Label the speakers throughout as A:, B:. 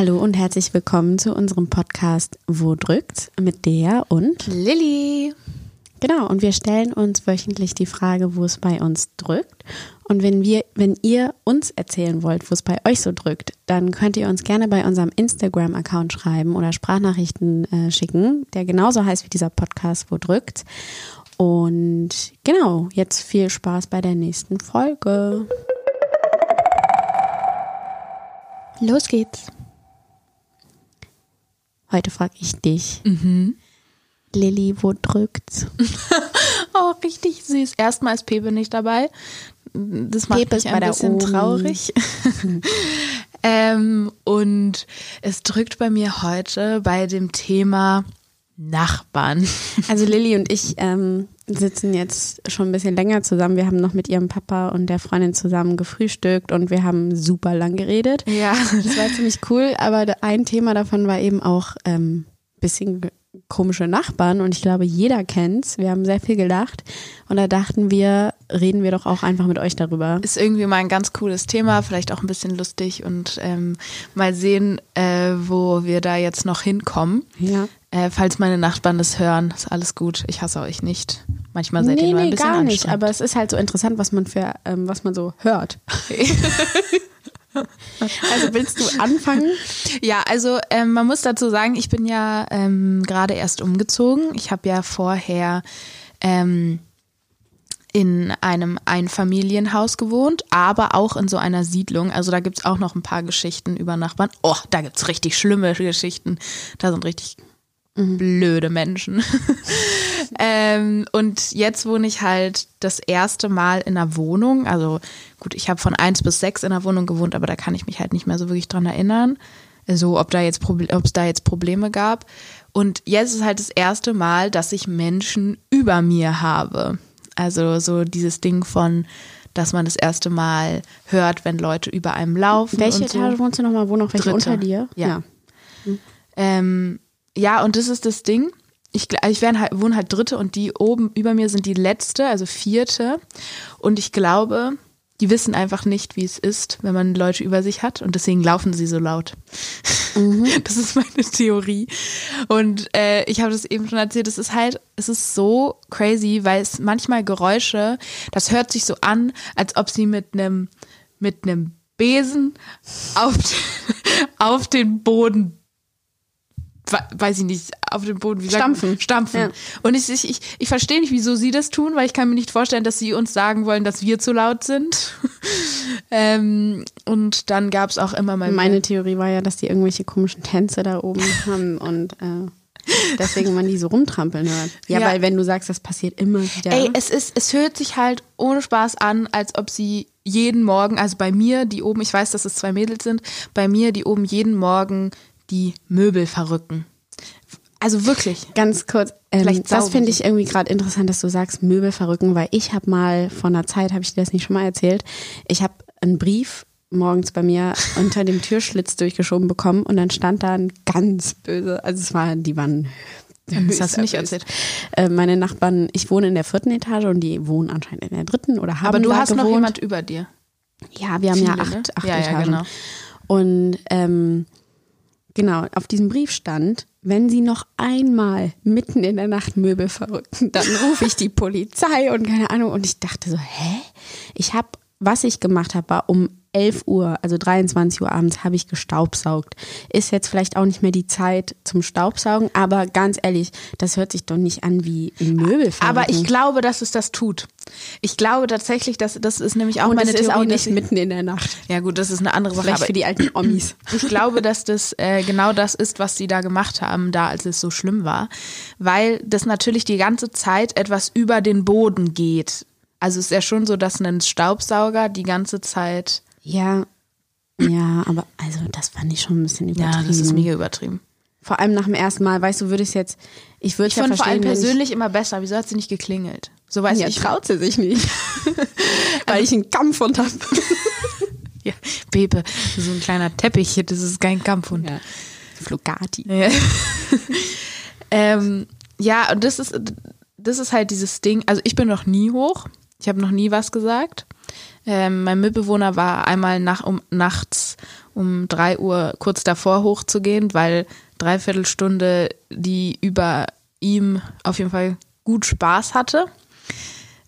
A: Hallo und herzlich willkommen zu unserem Podcast Wo drückt mit der und
B: Lilly.
A: Genau, und wir stellen uns wöchentlich die Frage, wo es bei uns drückt. Und wenn wir, wenn ihr uns erzählen wollt, wo es bei euch so drückt, dann könnt ihr uns gerne bei unserem Instagram-Account schreiben oder Sprachnachrichten äh, schicken, der genauso heißt wie dieser Podcast, wo drückt. Und genau, jetzt viel Spaß bei der nächsten Folge. Los geht's. Heute frage ich dich.
B: Mhm.
A: Lilly, wo drückt's?
B: Oh, richtig süß. Erstmal ist Pepe nicht dabei. Das macht
A: Pepe
B: mich
A: ist
B: ein bisschen traurig. ähm, und es drückt bei mir heute bei dem Thema Nachbarn.
A: Also Lilly und ich ähm, sitzen jetzt schon ein bisschen länger zusammen. Wir haben noch mit ihrem Papa und der Freundin zusammen gefrühstückt und wir haben super lang geredet.
B: Ja.
A: Das war ziemlich cool, aber ein Thema davon war eben auch ähm, bisschen komische Nachbarn und ich glaube, jeder kennt's. Wir haben sehr viel gelacht und da dachten wir, reden wir doch auch einfach mit euch darüber.
B: Ist irgendwie mal ein ganz cooles Thema, vielleicht auch ein bisschen lustig und ähm, mal sehen, äh, wo wir da jetzt noch hinkommen.
A: Ja.
B: Äh, falls meine Nachbarn das hören, ist alles gut. Ich hasse euch nicht. Manchmal seid ihr
A: Nee,
B: nur ein
A: nee,
B: bisschen
A: gar nicht, aber es ist halt so interessant, was man für, ähm, was man so hört. Also willst du anfangen?
B: Ja, also ähm, man muss dazu sagen, ich bin ja ähm, gerade erst umgezogen. Ich habe ja vorher ähm, in einem Einfamilienhaus gewohnt, aber auch in so einer Siedlung. Also da gibt's auch noch ein paar Geschichten über Nachbarn. Oh, da gibt's richtig schlimme Geschichten. Da sind richtig blöde Menschen. ähm, und jetzt wohne ich halt das erste Mal in einer Wohnung. Also gut, ich habe von eins bis sechs in einer Wohnung gewohnt, aber da kann ich mich halt nicht mehr so wirklich dran erinnern. So, ob da jetzt ob es da jetzt Probleme gab. Und jetzt ist halt das erste Mal, dass ich Menschen über mir habe. Also so dieses Ding von, dass man das erste Mal hört, wenn Leute über einem laufen.
A: Welche
B: und so.
A: Etage wohnst du nochmal? Wo noch welche
B: Dritte.
A: unter dir?
B: Ja. Ähm, ja, und das ist das Ding. Ich, gl- ich werde halt, wohne halt dritte und die oben über mir sind die letzte, also vierte. Und ich glaube, die wissen einfach nicht, wie es ist, wenn man Leute über sich hat und deswegen laufen sie so laut. Das ist meine Theorie. Und äh, ich habe das eben schon erzählt, es ist halt, es ist so crazy, weil es manchmal Geräusche, das hört sich so an, als ob sie mit einem mit einem Besen auf, auf den Boden weiß ich nicht, auf dem Boden, wie sagt?
A: Stampfen.
B: Stampfen.
A: Ja.
B: Und ich, ich, ich, ich verstehe nicht, wieso sie das tun, weil ich kann mir nicht vorstellen, dass sie uns sagen wollen, dass wir zu laut sind. ähm, und dann gab es auch immer mal
A: Meine Theorie war ja, dass die irgendwelche komischen Tänze da oben haben und äh, deswegen man die so rumtrampeln hört. Ja,
B: Ja.
A: weil wenn du sagst, das passiert immer wieder.
B: Ey, es ist, es hört sich halt ohne Spaß an, als ob sie jeden Morgen, also bei mir, die oben, ich weiß, dass es zwei Mädels sind, bei mir, die oben jeden Morgen die Möbel verrücken. Also wirklich.
A: Ganz kurz, ähm,
B: Vielleicht
A: das finde ich irgendwie gerade interessant, dass du sagst Möbel verrücken, weil ich habe mal vor einer Zeit, habe ich dir das nicht schon mal erzählt, ich habe einen Brief morgens bei mir unter dem Türschlitz durchgeschoben bekommen und dann stand da ein ganz böse, also es war, die waren
B: Das hast du nicht erzählt.
A: Äh, meine Nachbarn, ich wohne in der vierten Etage und die wohnen anscheinend in der dritten oder haben
B: Aber du hast
A: gewohnt.
B: noch jemand über dir.
A: Ja, wir haben ja
B: Viele,
A: acht,
B: ne?
A: acht
B: Ja, ja,
A: Etagen.
B: genau.
A: Und ähm, genau, auf diesem Brief stand, wenn Sie noch einmal mitten in der Nacht Möbel verrücken, dann rufe ich die Polizei und keine Ahnung. Und ich dachte so, hä? Ich habe, was ich gemacht habe, war um 11 Uhr, also 23 Uhr abends, habe ich gestaubsaugt. Ist jetzt vielleicht auch nicht mehr die Zeit zum Staubsaugen, aber ganz ehrlich, das hört sich doch nicht an wie ein Möbel.
B: Aber ich glaube, dass es das tut. Ich glaube tatsächlich, dass das ist nämlich auch
A: und
B: meine
A: ist
B: Theorie.
A: auch
B: dass
A: nicht
B: ich-
A: mitten in der Nacht.
B: Ja gut, das ist eine andere Sache.
A: Vielleicht für die alten Omis.
B: ich glaube, dass das äh, genau das ist, was sie da gemacht haben, da als es so schlimm war, weil das natürlich die ganze Zeit etwas über den Boden geht. Also es ist ja schon so, dass ein Staubsauger die ganze Zeit.
A: Ja, ja, aber also das fand ich schon ein bisschen übertrieben.
B: Ja, das ist mega übertrieben.
A: Vor allem nach dem ersten Mal, weißt du, würde ich es jetzt, ich würde
B: Ich
A: ja
B: fand vor allem persönlich immer besser. Wieso hat sie nicht geklingelt? So weiß
A: ja,
B: ich.
A: traut sie sich nicht, weil ich einen Kampfhund habe.
B: Ja, Pepe, so ein kleiner Teppich, das ist kein Kampfhund.
A: Ja. Flugati.
B: Ja. ähm, ja, und das ist, das ist halt dieses Ding. Also ich bin noch nie hoch. Ich habe noch nie was gesagt. Ähm, mein Mitbewohner war einmal nach, um, nachts um drei Uhr kurz davor hochzugehen, weil dreiviertel Stunde die über ihm auf jeden Fall gut Spaß hatte.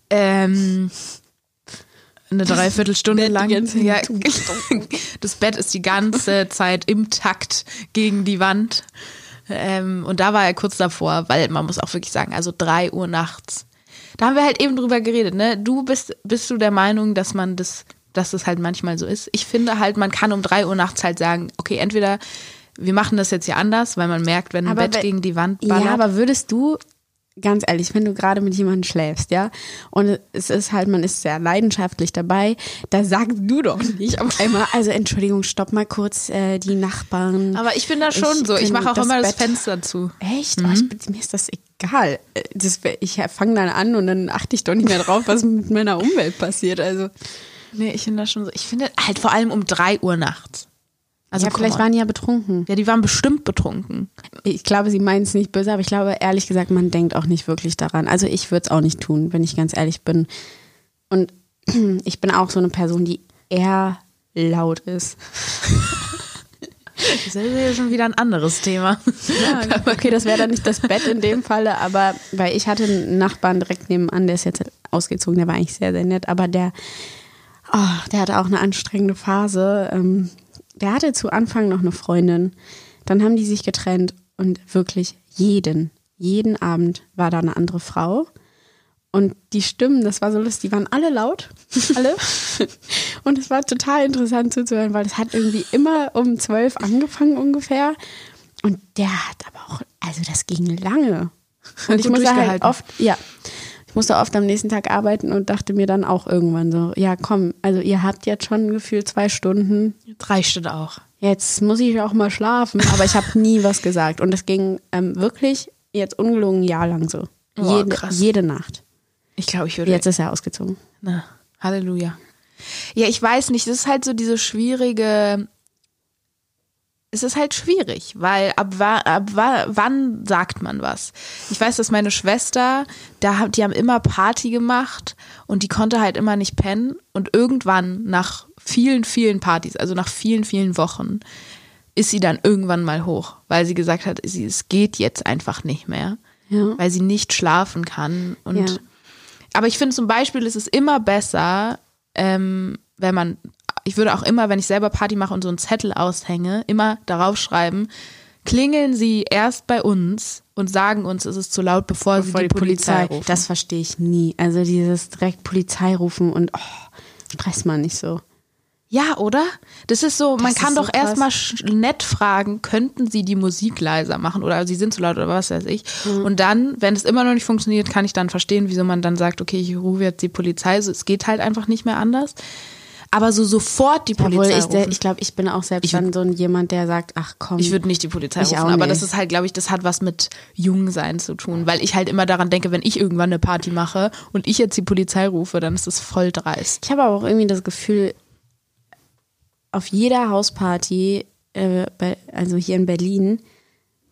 B: Ähm, eine Dreiviertelstunde lang. Ja, das Bett ist die ganze Zeit im Takt gegen die Wand. Ähm, und da war er kurz davor, weil man muss auch wirklich sagen, also drei Uhr nachts. Da haben wir halt eben drüber geredet, ne? Du bist, bist du der Meinung, dass man das, dass das halt manchmal so ist? Ich finde halt, man kann um drei Uhr nachts halt sagen, okay, entweder wir machen das jetzt hier anders, weil man merkt, wenn ein
A: Aber
B: Bett gegen die Wand ballert.
A: Ja, aber würdest du, ganz ehrlich, wenn du gerade mit jemandem schläfst, ja, und es ist halt, man ist sehr leidenschaftlich dabei, da sagst du doch nicht auf einmal, also Entschuldigung, stopp mal kurz die die Nachbarn.
B: Aber ich bin da schon
A: Ich
B: so. Ich mache auch
A: das
B: immer das
A: Bett-
B: Fenster zu.
A: Echt? Oh, ich, bin- mir ist das egal. Äh, Das, ich fange dann an und dann achte ich doch nicht mehr drauf, was mit meiner Umwelt passiert. Also,
B: Nee, ich finde das schon so. Ich finde halt vor allem um drei Uhr nachts. Also
A: ja, vielleicht waren die ja betrunken.
B: Ja, die waren bestimmt betrunken.
A: Ich glaube, sie meinen es nicht böse, aber ich glaube, ehrlich gesagt, man denkt auch nicht wirklich daran. Also ich würde es auch nicht tun, wenn ich ganz ehrlich bin. Und ich bin auch so eine Person, die eher laut ist.
B: Das ist ja schon wieder ein anderes Thema.
A: Ja, okay, das wäre dann nicht das Bett in dem Falle, aber weil ich hatte einen Nachbarn direkt nebenan, der ist jetzt ausgezogen, der war eigentlich sehr, sehr nett, aber der, oh, der hatte auch eine anstrengende Phase. Ähm, der hatte zu Anfang noch eine Freundin, dann haben die sich getrennt und wirklich jeden, jeden Abend war da eine andere Frau. Und die Stimmen, das war so lustig, die waren alle laut, alle. Und es war total interessant zuzuhören, weil es hat irgendwie immer um zwölf angefangen ungefähr. Und der hat aber auch, also das ging lange. Und ich musste halt oft, ja, musste oft am nächsten Tag arbeiten und dachte mir dann auch irgendwann so, ja komm, also ihr habt jetzt schon gefühlt zwei Stunden,
B: Drei Stunden auch.
A: jetzt muss ich auch mal schlafen. Aber ich habe nie was gesagt. Und das ging ähm, wirklich jetzt ungelogen ein Jahr lang so.
B: Boah,
A: jede,
B: krass.
A: jede Nacht.
B: Ich glaube, ich würde.
A: Jetzt ist er ausgezogen.
B: Na, Halleluja. Ja, ich weiß nicht, das ist halt so diese schwierige. Es ist halt schwierig, weil ab, ab wa, wann sagt man was? Ich weiß, dass meine Schwester, da, die haben immer Party gemacht und die konnte halt immer nicht pennen und irgendwann nach vielen, vielen Partys, also nach vielen, vielen Wochen, ist sie dann irgendwann mal hoch, weil sie gesagt hat, sie, es geht jetzt einfach nicht mehr,
A: Ja.
B: weil sie nicht schlafen kann und
A: Ja.
B: aber ich finde zum Beispiel, ist es immer besser, ähm, wenn man, ich würde auch immer, wenn ich selber Party mache und so einen Zettel aushänge, immer darauf schreiben, klingeln Sie erst bei uns und sagen uns, es ist zu laut, bevor,
A: Bevor
B: Sie die, Polizei, rufen.
A: Das verstehe ich nie. Also dieses direkt Polizei rufen und oh, stresst man nicht so.
B: ja, oder? Das ist so, man
A: ist
B: kann
A: so
B: doch erstmal nett fragen, könnten Sie die Musik leiser machen oder Sie sind zu laut oder was weiß ich.
A: Mhm.
B: Und dann, wenn es immer noch nicht funktioniert, kann ich dann verstehen, wieso man dann sagt, okay, ich rufe jetzt die Polizei. So, es geht halt einfach nicht mehr anders. Aber so sofort die
A: Obwohl
B: Polizei
A: ich, der,
B: rufen.
A: ich glaube, ich bin auch selbst
B: Ich
A: dann so ein jemand, der sagt, ach komm.
B: Ich würde nicht die Polizei
A: Ich
B: rufen, aber das ist halt, glaube ich, das hat was mit Jungsein zu tun, weil ich halt immer daran denke, wenn ich irgendwann eine Party mache und ich jetzt die Polizei rufe, dann ist das voll dreist.
A: Ich habe aber auch irgendwie das Gefühl, auf jeder Hausparty, äh, bei, also hier in Berlin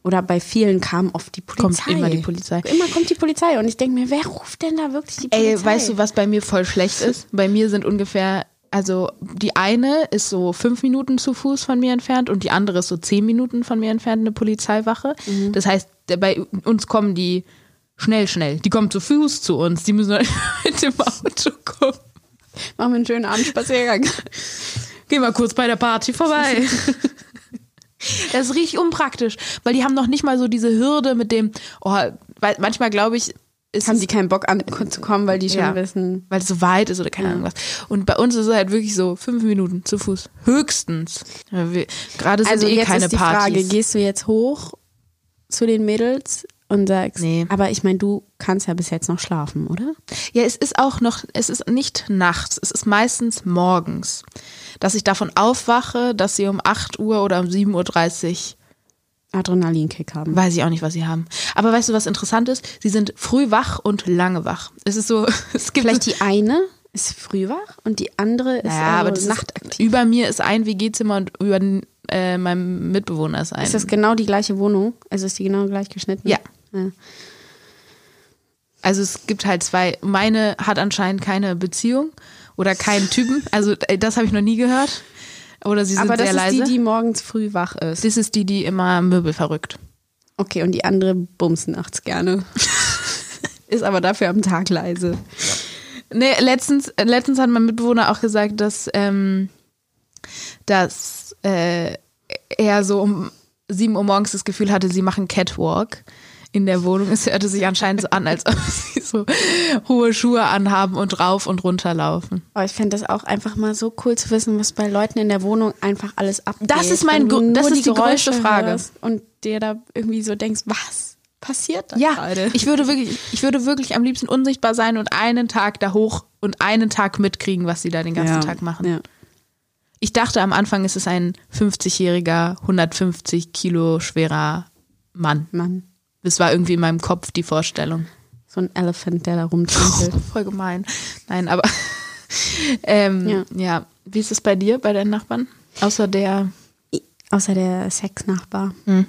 A: oder bei vielen kam oft die Polizei.
B: Kommt immer die Polizei.
A: Immer kommt die Polizei und ich denke mir, wer ruft denn da wirklich die Polizei?
B: Ey, weißt du, was bei mir voll schlecht ist? Bei mir sind ungefähr, also die eine ist so fünf Minuten zu Fuß von mir entfernt und die andere ist so zehn Minuten von mir entfernt, eine Polizeiwache.
A: Mhm.
B: Das heißt, bei uns kommen die schnell, schnell. Die kommen zu Fuß zu uns, die müssen mit dem Auto kommen.
A: Machen wir einen schönen Abendspaziergang.
B: Geh mal kurz bei der Party vorbei. Das ist richtig unpraktisch, weil die haben noch nicht mal so diese Hürde mit dem, oh, weil manchmal glaube ich, ist
A: Haben die keinen Bock an zu kommen, weil die schon
B: Ja.
A: wissen.
B: weil es so weit ist oder keine Ahnung was. Und bei uns ist es halt wirklich so fünf Minuten zu Fuß. Höchstens. Ja, Gerade sind
A: Also
B: eh
A: jetzt
B: keine
A: ist die
B: Partys.
A: Frage, gehst du jetzt hoch zu den Mädels und sagst,
B: Nee.
A: aber ich meine, du kannst ja bis jetzt noch schlafen, oder?
B: Ja, es ist auch noch, es ist nicht nachts, es ist meistens morgens, dass ich davon aufwache, dass sie um 8 Uhr oder um 7.30 Uhr
A: Adrenalinkick haben.
B: Weiß ich auch nicht, was sie haben. Aber weißt du, was interessant ist? Sie sind früh wach und lange wach. Es ist so, es gibt
A: Vielleicht die eine ist früh wach und die andere ist
B: ja, aber
A: also
B: das
A: nachtaktiv.
B: Ist, über mir ist ein WG-Zimmer und über äh, meinem Mitbewohner ist ein.
A: Ist das genau die gleiche Wohnung? Also ist die genau gleich geschnitten?
B: Ja.
A: ja.
B: Also es gibt halt zwei. Meine hat anscheinend keine Beziehung oder keinen Typen. Also äh, das habe ich noch nie gehört. Oder sie sind
A: Aber das
B: sehr
A: ist
B: leise.
A: die, die morgens früh wach ist.
B: das ist die, die immer Möbel verrückt.
A: Okay, und die andere bumsen nachts gerne. ist aber dafür am Tag leise.
B: Nee, letztens, letztens hat mein Mitbewohner auch gesagt, dass, ähm, dass äh, er so um 7 Uhr morgens das Gefühl hatte, sie machen Catwalk in der Wohnung. Es hörte sich anscheinend so an, als ob sie so hohe Schuhe anhaben und rauf und runter laufen.
A: Aber ich fände das auch einfach mal so cool zu wissen, was bei Leuten in der Wohnung einfach alles abgeht.
B: Das ist mein das ist die
A: Geräusche
B: größte Frage.
A: Und dir da irgendwie so denkst, was passiert da
B: Ja,
A: gerade?
B: ich würde wirklich, ich würde wirklich am liebsten unsichtbar sein und einen Tag da hoch und einen Tag mitkriegen, was sie da den ganzen
A: ja.
B: Tag machen.
A: Ja.
B: Ich dachte am Anfang, es ist ein 50-jähriger, 150 Kilo schwerer Mann.
A: Mann,
B: Das war irgendwie in meinem Kopf die Vorstellung.
A: so ein Elephant, der da rumtümpelt.
B: Voll gemein. Nein, aber ähm, ja.
A: Ja.
B: Wie ist es bei dir, bei deinen Nachbarn? Außer der.
A: Außer der Sexnachbar.
B: Hm.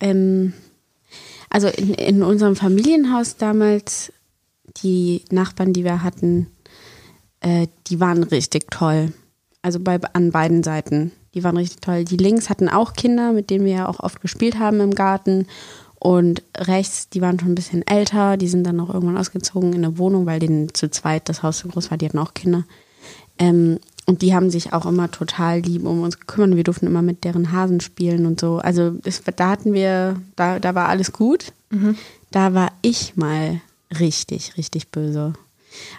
A: Ähm, also in, in unserem Familienhaus damals, die Nachbarn, die wir hatten, äh, die waren richtig toll. Also bei, an beiden Seiten. Die waren richtig toll. Die links hatten auch Kinder, mit denen wir ja auch oft gespielt haben im Garten. Und rechts, die waren schon ein bisschen älter, die sind dann auch irgendwann ausgezogen in eine Wohnung, weil denen zu zweit das Haus so groß war, die hatten auch Kinder. Ähm, und die haben sich auch immer total lieb um uns gekümmert. Wir durften immer mit deren Hasen spielen und so. Also es, da hatten wir, da, da war alles gut. Da war ich mal richtig, richtig böse.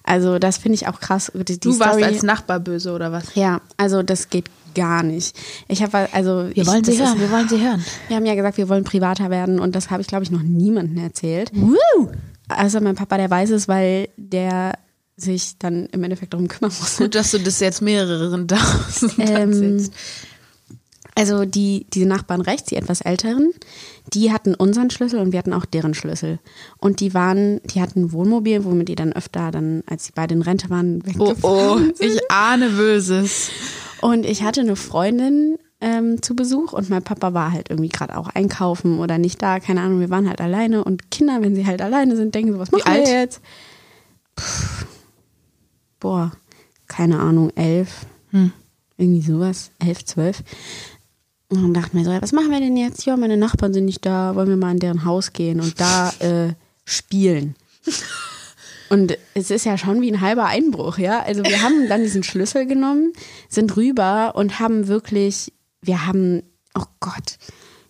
A: Also das finde ich auch krass. Die, die
B: Du warst
A: Story,
B: als Nachbar böse oder was?
A: ja, also das geht gar nicht. Ich habe also ich,
B: wir wollen sie hören, wir wollen sie hören.
A: wir haben ja gesagt, wir wollen privater werden und das habe ich glaube ich noch niemandem erzählt.
B: Woo!
A: Also mein Papa, der weiß es, weil der sich dann im Endeffekt darum kümmern muss.
B: Gut, dass du das jetzt mehreren tausend
A: Ähm. Also die, diese Nachbarn rechts, die etwas älteren, die hatten unseren Schlüssel und wir hatten auch deren Schlüssel. Und die waren, die hatten ein Wohnmobil, womit die dann öfter dann, als sie beide in Rente waren,
B: Oh,
A: weggefahren
B: oh,
A: sind.
B: ich ahne Böses.
A: Und ich hatte eine Freundin ähm, zu Besuch und mein Papa war halt irgendwie gerade auch einkaufen oder nicht da, keine Ahnung, wir waren halt alleine und Kinder, wenn sie halt alleine sind, denken so, was machen wir jetzt? Puh, boah, keine Ahnung, elf,
B: Hm.
A: irgendwie sowas, elf, zwölf. Und dann dachten wir so, was machen wir denn jetzt? Ja, meine Nachbarn sind nicht da, wollen wir mal in deren Haus gehen und da äh, spielen. Und es ist ja schon wie ein halber Einbruch, ja. Also wir haben dann diesen Schlüssel genommen, sind rüber und haben wirklich, wir haben, oh Gott,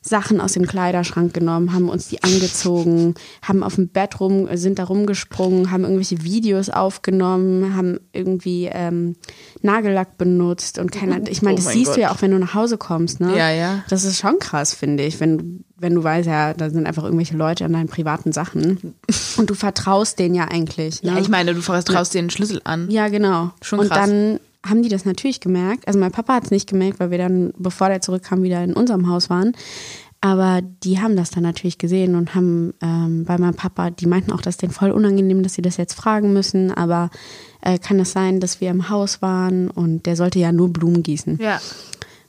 A: Sachen aus dem Kleiderschrank genommen, haben uns die angezogen, haben auf dem Bett rum, sind da rumgesprungen, haben irgendwelche Videos aufgenommen, haben irgendwie ähm, Nagellack benutzt und keiner, ich meine,
B: Oh
A: das
B: mein
A: siehst
B: Gott.
A: du ja auch, wenn du nach Hause kommst, ne?
B: Ja, ja.
A: Das ist schon krass, finde ich, wenn, wenn du weißt, ja, da sind einfach irgendwelche Leute an deinen privaten Sachen und du vertraust denen ja eigentlich. Ne?
B: Ja, ich meine, du vertraust dir den Schlüssel an.
A: Ja, genau.
B: Schon
A: und
B: krass.
A: dann haben die das natürlich gemerkt. Also mein Papa hat es nicht gemerkt, weil wir dann, bevor der zurückkam, wieder in unserem Haus waren. Aber die haben das dann natürlich gesehen und haben ähm, bei meinem Papa, die meinten auch, das ist denen voll unangenehm, dass sie das jetzt fragen müssen. Aber äh, kann es sein, dass wir im Haus waren und der sollte ja nur Blumen gießen.
B: Ja.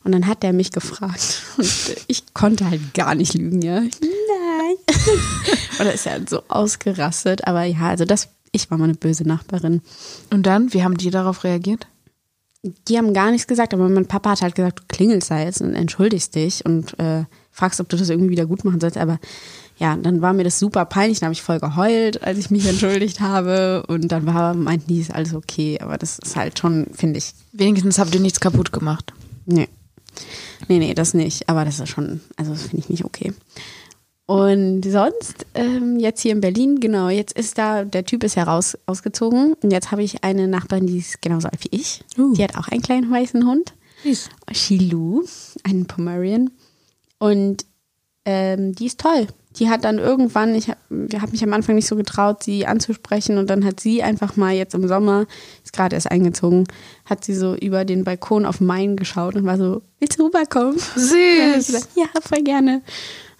A: Und dann hat der mich gefragt und ich konnte halt gar nicht lügen, ja. Nein. und er ist ja so ausgerastet. Aber ja, also das, ich war mal eine böse Nachbarin.
B: Und dann, wie haben die darauf reagiert?
A: Die haben gar nichts gesagt, aber mein Papa hat halt gesagt, du klingelst da jetzt und entschuldigst dich und äh, fragst, ob du das irgendwie wieder gut machen sollst. Aber ja, dann war mir das super peinlich, dann habe ich voll geheult, als ich mich entschuldigt habe. Und dann war, meinten die, ist alles okay. Aber das ist halt schon, finde ich,
B: Wenigstens habt ihr nichts kaputt gemacht.
A: nee. Nee, nee, das nicht. Aber das ist schon, also das finde ich nicht okay. Und sonst, ähm, jetzt hier in Berlin, genau, jetzt ist da, der Typ ist ja raus, ausgezogen. Und jetzt habe ich eine Nachbarin, die ist genauso alt wie ich.
B: Uh.
A: Die hat auch einen kleinen weißen Hund.
B: Süß.
A: Shilu, einen Pomerian. Und ähm, die ist toll. Die hat dann irgendwann, ich habe hab mich am Anfang nicht so getraut, sie anzusprechen und dann hat sie einfach mal jetzt im Sommer, ist gerade erst eingezogen, hat sie so über den Balkon auf Main geschaut und war so, willst du rüberkommen?
B: Süß.
A: gesagt, ja, voll gerne.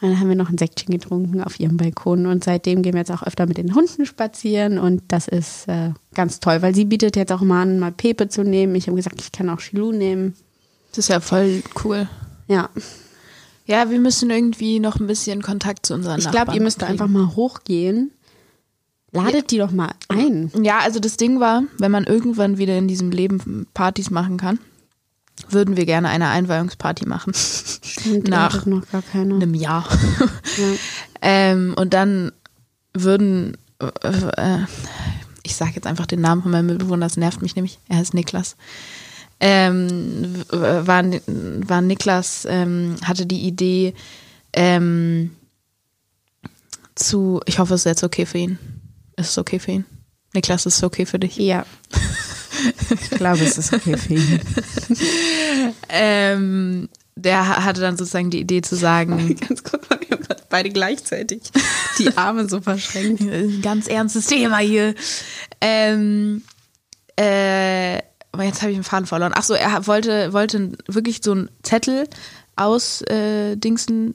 A: Dann haben wir noch ein Säckchen getrunken auf ihrem Balkon und seitdem gehen wir jetzt auch öfter mit den Hunden spazieren und das ist äh, ganz toll, weil sie bietet jetzt auch mal an, mal Pepe zu nehmen. Ich habe gesagt, ich kann auch Shilu nehmen.
B: Das ist ja voll cool.
A: Ja,
B: Ja, wir müssen irgendwie noch ein bisschen Kontakt zu unseren
A: Ich glaube, ihr müsst da einfach mal hochgehen. Ladet die doch mal ein.
B: Ja, also das Ding war, wenn man irgendwann wieder in diesem Leben Partys machen kann, würden wir gerne eine Einweihungsparty machen.
A: Stimmt,
B: Nach
A: noch gar keine.
B: einem Jahr.
A: Ja.
B: ähm, und dann würden, äh, äh, ich sage jetzt einfach den Namen von meinem Mitbewohner, das nervt mich nämlich, er heißt Niklas. Ähm, w- war, war Niklas, ähm, hatte die Idee, ähm, zu, ich hoffe, es ist jetzt okay für ihn. Ist es okay für ihn? Niklas, ist es okay für dich?
A: Ja. ich glaube, es ist okay für ihn.
B: Ähm, der ha- hatte dann sozusagen die Idee zu sagen,
A: Ganz kurz mal, wir haben beide gleichzeitig die Arme so verschränkt.
B: ganz ernstes Thema hier. Ähm, äh, aber jetzt habe ich den Faden verloren. Ach so, er wollte, wollte wirklich so einen Zettel aus äh,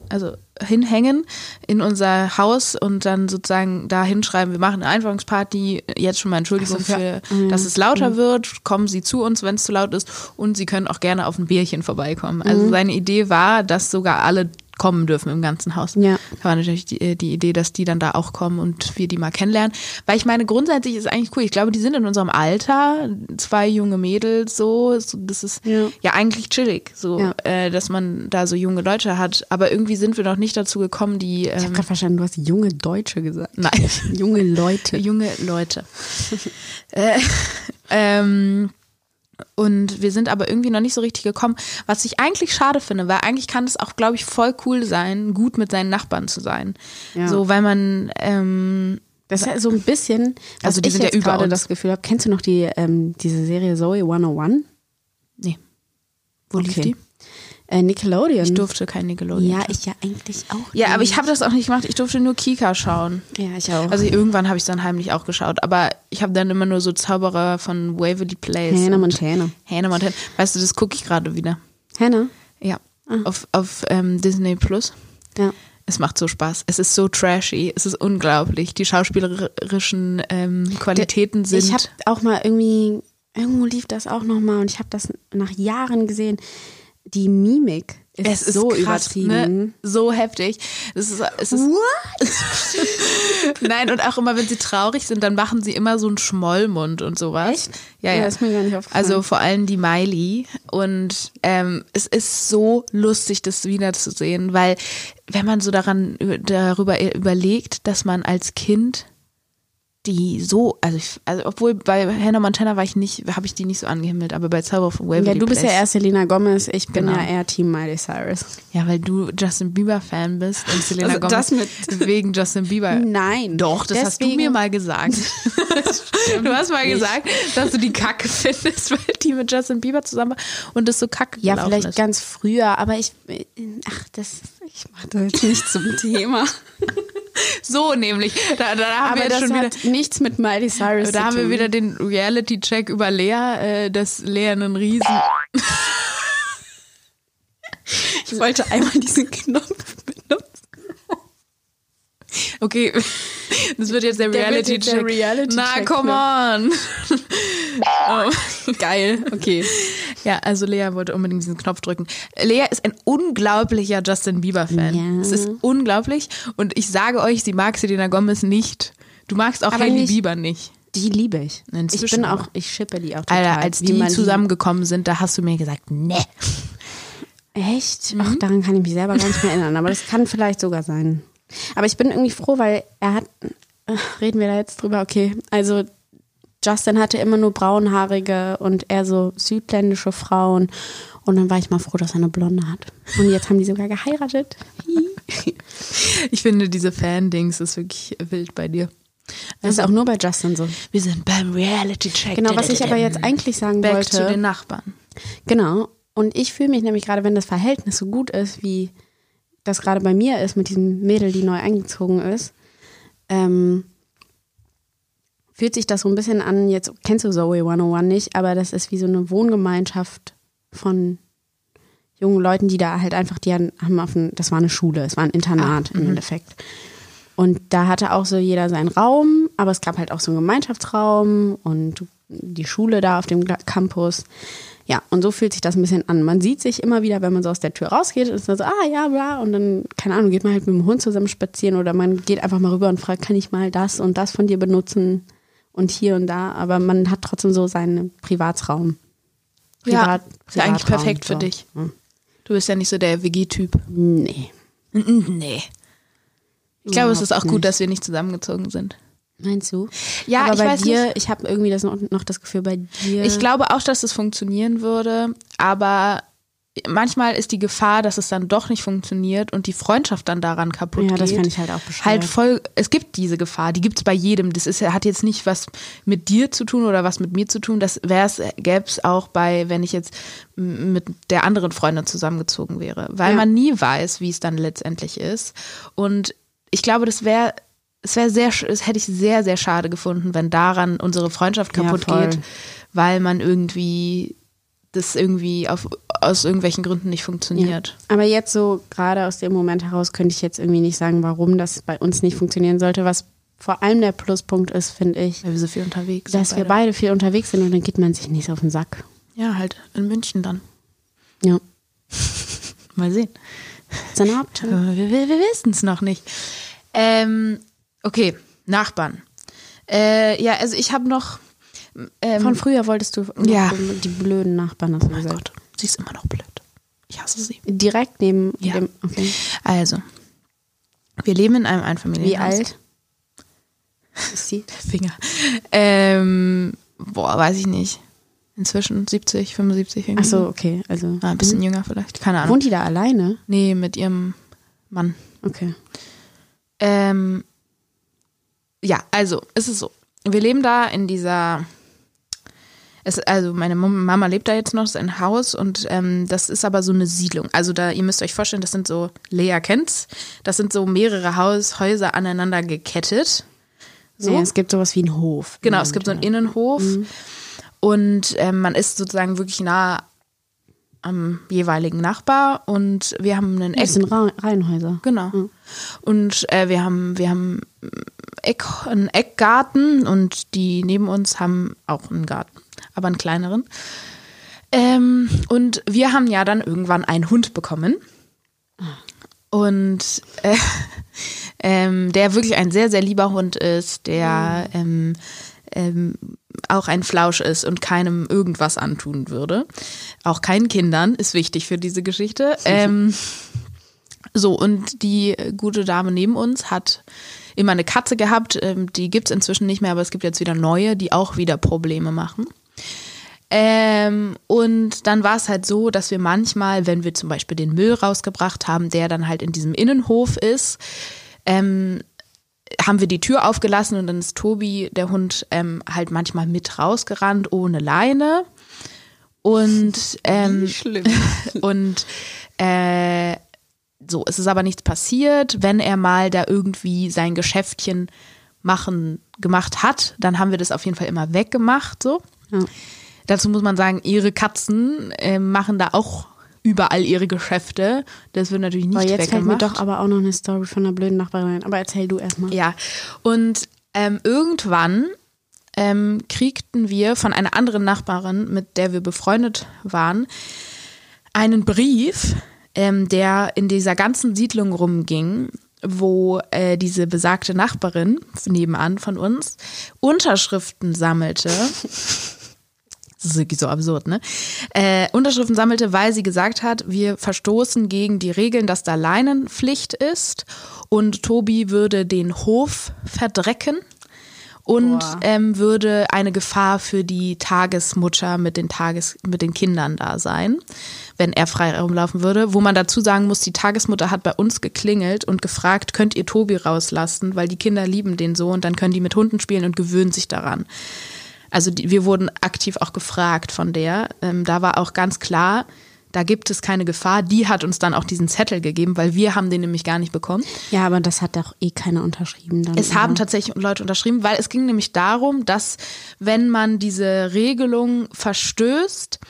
B: also hinhängen in unser Haus und dann sozusagen da hinschreiben, wir machen eine Einführungsparty, jetzt schon mal Entschuldigung für,
A: für- mhm.
B: dass es lauter wird, kommen Sie zu uns, wenn es zu laut ist und Sie können auch gerne auf ein Bierchen vorbeikommen.
A: Mhm.
B: Also seine Idee war, dass sogar alle kommen dürfen im ganzen Haus.
A: Ja.
B: Da war natürlich die, äh, die Idee, dass die dann da auch kommen und wir die mal kennenlernen. Weil ich meine, grundsätzlich ist eigentlich cool. Ich glaube, die sind in unserem Alter, zwei junge Mädels, so. so das ist ja,
A: Ja.
B: eigentlich chillig, so,
A: Ja.
B: äh, dass man da so junge Leute hat. Aber irgendwie sind wir noch nicht dazu gekommen, die.
A: Ich habe
B: Ähm,
A: gerade verstanden, du hast junge Deutsche gesagt.
B: nein,
A: Junge Leute.
B: junge Leute. äh, ähm, und wir sind aber irgendwie noch nicht so richtig gekommen, was ich eigentlich schade finde, weil eigentlich kann es auch, glaube ich, voll cool sein, gut mit seinen Nachbarn zu sein.
A: Ja.
B: So, weil man, ähm,
A: Das ist ja so ein bisschen,
B: Also die
A: ich
B: sind ja über
A: gerade das Gefühl habe. Kennst du noch die ähm, diese Serie Zoe 101?
B: nee. Wo lief
A: Okay.
B: die?
A: Äh, Nickelodeon.
B: Ich durfte kein Nickelodeon.
A: ja, ich ja eigentlich auch.
B: ja, aber ich
A: nicht.
B: habe das auch nicht gemacht. Ich durfte nur Kika schauen.
A: Ja, ich auch.
B: Also irgendwann habe ich dann heimlich auch geschaut, aber ich habe dann immer nur so Zauberer von Waverly Place.
A: Hannah Montana.
B: Hannah Montana. Weißt du, das gucke ich gerade wieder.
A: Hannah?
B: Ja. Auf, auf ähm, Disney Plus.
A: Ja.
B: Es macht so Spaß. Es ist so trashy. Es ist unglaublich. Die schauspielerischen ähm, Qualitäten sind.
A: Ich habe auch mal irgendwie, irgendwo lief das auch noch mal und ich habe das nach Jahren gesehen. Die Mimik ist,
B: es ist
A: so
B: krass,
A: übertrieben.
B: Ne? So heftig. Es ist, es ist Nein, und auch immer, wenn sie traurig sind, dann machen sie immer so einen Schmollmund und sowas.
A: Echt?
B: Ja, ja.
A: Ja, ist mir gar nicht aufgefallen.
B: Also vor allem die Miley. Und ähm, es ist so lustig, das wiederzusehen, weil wenn man so daran darüber überlegt, dass man als Kind die so, also, ich, also obwohl bei Hannah Montana war ich nicht, habe ich die nicht so angehimmelt, aber bei Zauber von Waverly
A: Ja, du bist ja
B: Place-
A: eher Selena Gomez, ich bin
B: Genau.
A: ja eher Team Miley Cyrus.
B: Ja, weil du Justin Bieber Fan bist und Selena
A: Also
B: Gomez
A: das mit-
B: wegen Justin Bieber.
A: Nein.
B: Doch, das hast du
A: Deswegen-
B: mir mal gesagt. du hast mal
A: nicht.
B: gesagt, dass du die Kacke findest, weil die mit Justin Bieber zusammen war und das so kacke
A: Ja, vielleicht
B: ist.
A: ganz früher, aber ich, ach, das, ich mache das jetzt nicht zum Thema.
B: So nämlich. Da, da haben
A: Aber
B: wir jetzt
A: das
B: schon wieder.
A: hat nichts mit Miley Cyrus
B: Da haben wir wieder den Reality-Check über Lea, äh, dass Lea einen Riesen.
A: Ich wollte einmal diesen Knopf benutzen.
B: Okay, das wird jetzt der
A: Der
B: Reality-Check. Na, come on.
A: Geil, okay.
B: Ja, also Lea wollte unbedingt diesen Knopf drücken. Lea ist ein unglaublicher Justin Bieber-Fan.
A: Ja.
B: Es ist unglaublich. Und ich sage euch, sie mag Selena Gomez nicht. Du magst auch Hailey Bieber nicht.
A: Die liebe ich.
B: Inzwischen
A: ich bin auch, ich schippe die auch total.
B: Alter, als die zusammengekommen sind, da hast du mir gesagt, ne.
A: Echt?
B: Mhm.
A: Ach, daran kann ich mich selber gar nicht mehr erinnern. Aber das kann vielleicht sogar sein. Aber ich bin irgendwie froh, weil er hat. äh, Reden wir da jetzt drüber? Okay. Also, Justin hatte immer nur braunhaarige und eher so südländische Frauen. Und dann war ich mal froh, dass er eine Blonde hat. Und jetzt haben die sogar geheiratet.
B: Ich finde, diese Fan-Dings ist wirklich wild bei dir.
A: Das ist auch nur bei Justin so.
B: Wir sind beim Reality-Check.
A: Genau, was ich aber jetzt eigentlich sagen
B: Back
A: wollte.
B: zu den Nachbarn.
A: Genau. Und ich fühle mich nämlich gerade, wenn das Verhältnis so gut ist, wie das gerade bei mir ist mit diesem Mädel, die neu eingezogen ist, ähm, fühlt sich das so ein bisschen an, jetzt kennst du Zoe 101 nicht, aber das ist wie so eine Wohngemeinschaft von jungen Leuten, die da halt einfach, die haben auf ein, das war eine Schule, es war ein Internat im Endeffekt. Und da hatte auch so jeder seinen Raum, aber es gab halt auch so einen Gemeinschaftsraum und die Schule da auf dem Campus. Ja, und so fühlt sich das ein bisschen an. Man sieht sich immer wieder, wenn man so aus der Tür rausgeht, ist dann so, ah ja, bla, und dann, keine Ahnung, geht man halt mit dem Hund zusammen spazieren oder man geht einfach mal rüber und fragt, kann ich mal das und das von dir benutzen und hier und da, aber man hat trotzdem so seinen Privatsraum.
B: Ja,
A: Privat,
B: ist ja eigentlich perfekt für
A: so.
B: dich.
A: Hm.
B: Du bist ja nicht so der WG-Typ.
A: Nee.
B: Nee. Ich glaube, es ist auch gut,
A: nicht.
B: dass wir nicht zusammengezogen sind.
A: Meinst du?
B: Ja,
A: aber
B: ich
A: bei
B: weiß
A: dir,
B: nicht.
A: ich habe irgendwie das noch, noch das Gefühl, bei dir.
B: Ich glaube auch, dass es funktionieren würde, aber manchmal ist die Gefahr, dass es dann doch nicht funktioniert und die Freundschaft dann daran kaputt
A: ja,
B: geht.
A: das fände ich halt auch bescheuert.
B: halt voll, es gibt diese Gefahr, die gibt es bei jedem. Das ist, hat jetzt nicht was mit dir zu tun oder was mit mir zu tun. Das gäbe es auch bei, wenn ich jetzt mit der anderen Freundin zusammengezogen wäre. Weil
A: Ja.
B: man nie weiß, wie es dann letztendlich ist. Und ich glaube, das wäre, es wäre sehr, das hätte ich sehr, sehr schade gefunden, wenn daran unsere Freundschaft
A: Ja,
B: kaputt
A: voll.
B: geht, weil man irgendwie das irgendwie auf, aus irgendwelchen Gründen nicht funktioniert.
A: Aber jetzt so gerade aus dem Moment heraus könnte ich jetzt irgendwie nicht sagen, warum das bei uns nicht funktionieren sollte. Was vor allem der Pluspunkt ist, finde ich,
B: Weil wir so viel unterwegs sind.
A: dass wir beide viel unterwegs sind und dann geht man sich nicht auf den Sack.
B: Ja, halt in München dann.
A: Ja.
B: Mal sehen.
A: Ist eine Option.
B: Wir, wir, wir wissen es noch nicht. Ähm, okay, Nachbarn. Äh, ja, also ich habe noch. Ähm,
A: Von früher wolltest du
B: Ja.
A: die blöden Nachbarn, hast du
B: oh mein
A: gesagt.
B: Gott, sie ist immer noch blöd. Ich hasse sie.
A: Direkt neben
B: Ja.
A: dem. Okay.
B: Also, wir leben in einem Einfamilienhaus.
A: Wie alt ist sie?
B: Finger. Ähm, boah, weiß ich nicht. Inzwischen 70, 75 irgendwie.
A: Ach so, okay. Also
B: Ah, ein bisschen jünger vielleicht. Keine Ahnung.
A: wohnt die da alleine?
B: Nee, mit ihrem Mann.
A: Okay.
B: Ähm, ja, also es ist so. Wir leben da in dieser. Es, also meine Mama lebt da jetzt noch, ist ein Haus und ähm, das ist aber so eine Siedlung. Also da, ihr müsst euch vorstellen, das sind so, Lea kennt's, das sind so mehrere Haus, Häuser aneinander gekettet. So.
A: Nee, es gibt sowas wie einen Hof.
B: Genau, es gibt so einen Innenhof und ähm, man ist sozusagen wirklich nah am jeweiligen Nachbar und wir haben einen
A: Das sind Ra Reihenhäuser.
B: Genau. Und äh, wir haben, wir haben Eck, einen Eckgarten und die neben uns haben auch einen Garten, aber einen kleineren. Ähm, und wir haben ja dann irgendwann einen Hund bekommen. Und äh, ähm, der wirklich ein sehr, sehr lieber Hund ist, der ähm, ähm, auch ein Flausch ist und keinem irgendwas antun würde. Auch keinen Kindern ist wichtig für diese Geschichte. Ähm, so, und die gute Dame neben uns hat immer eine Katze gehabt. Ähm, die gibt's inzwischen nicht mehr, aber es gibt jetzt wieder neue, die auch wieder Probleme machen. Ähm, und dann war es halt so, dass wir manchmal, wenn wir zum Beispiel den Müll rausgebracht haben, der dann halt in diesem Innenhof ist, ähm, haben wir die Tür aufgelassen und dann ist Tobi, der Hund, ähm, halt manchmal mit rausgerannt ohne Leine. Und, ähm,
A: Schlimm.
B: und äh, so, es ist aber nichts passiert. Wenn er mal da irgendwie sein Geschäftchen machen, gemacht hat, dann haben wir das auf jeden Fall immer weggemacht. So.
A: Ja.
B: Dazu muss man sagen, ihre Katzen äh, machen da auch überall ihre Geschäfte. Das wird natürlich nicht
A: Aber jetzt fällt mir
B: weggemacht.
A: doch aber auch noch eine Story von einer blöden Nachbarin. Aber erzähl du erstmal.
B: Ja, und ähm, irgendwann ähm, kriegten wir von einer anderen Nachbarin, mit der wir befreundet waren, einen Brief, ähm, der in dieser ganzen Siedlung rumging, wo äh, diese besagte Nachbarin nebenan von uns Unterschriften sammelte. Das ist wirklich so absurd, ne? Äh, Unterschriften sammelte, weil sie gesagt hat, wir verstoßen gegen die Regeln, dass da Leinenpflicht ist und Tobi würde den Hof verdrecken und ähm, würde eine Gefahr für die Tagesmutter mit den Tages mit den Kindern da sein, wenn er frei rumlaufen würde. Wo man dazu sagen muss, die Tagesmutter hat bei uns geklingelt und gefragt, könnt ihr Tobi rauslassen, weil die Kinder lieben den so und dann können die mit Hunden spielen und gewöhnen sich daran. Also die, wir wurden aktiv auch gefragt von der. Ähm, da war auch ganz klar, da gibt es keine Gefahr. Die hat uns dann auch diesen Zettel gegeben, weil wir haben den nämlich gar nicht bekommen.
A: Ja, aber das hat doch eh keiner unterschrieben dann.
B: Es haben tatsächlich Leute unterschrieben, weil es ging nämlich darum, dass wenn man diese Regelung verstößt,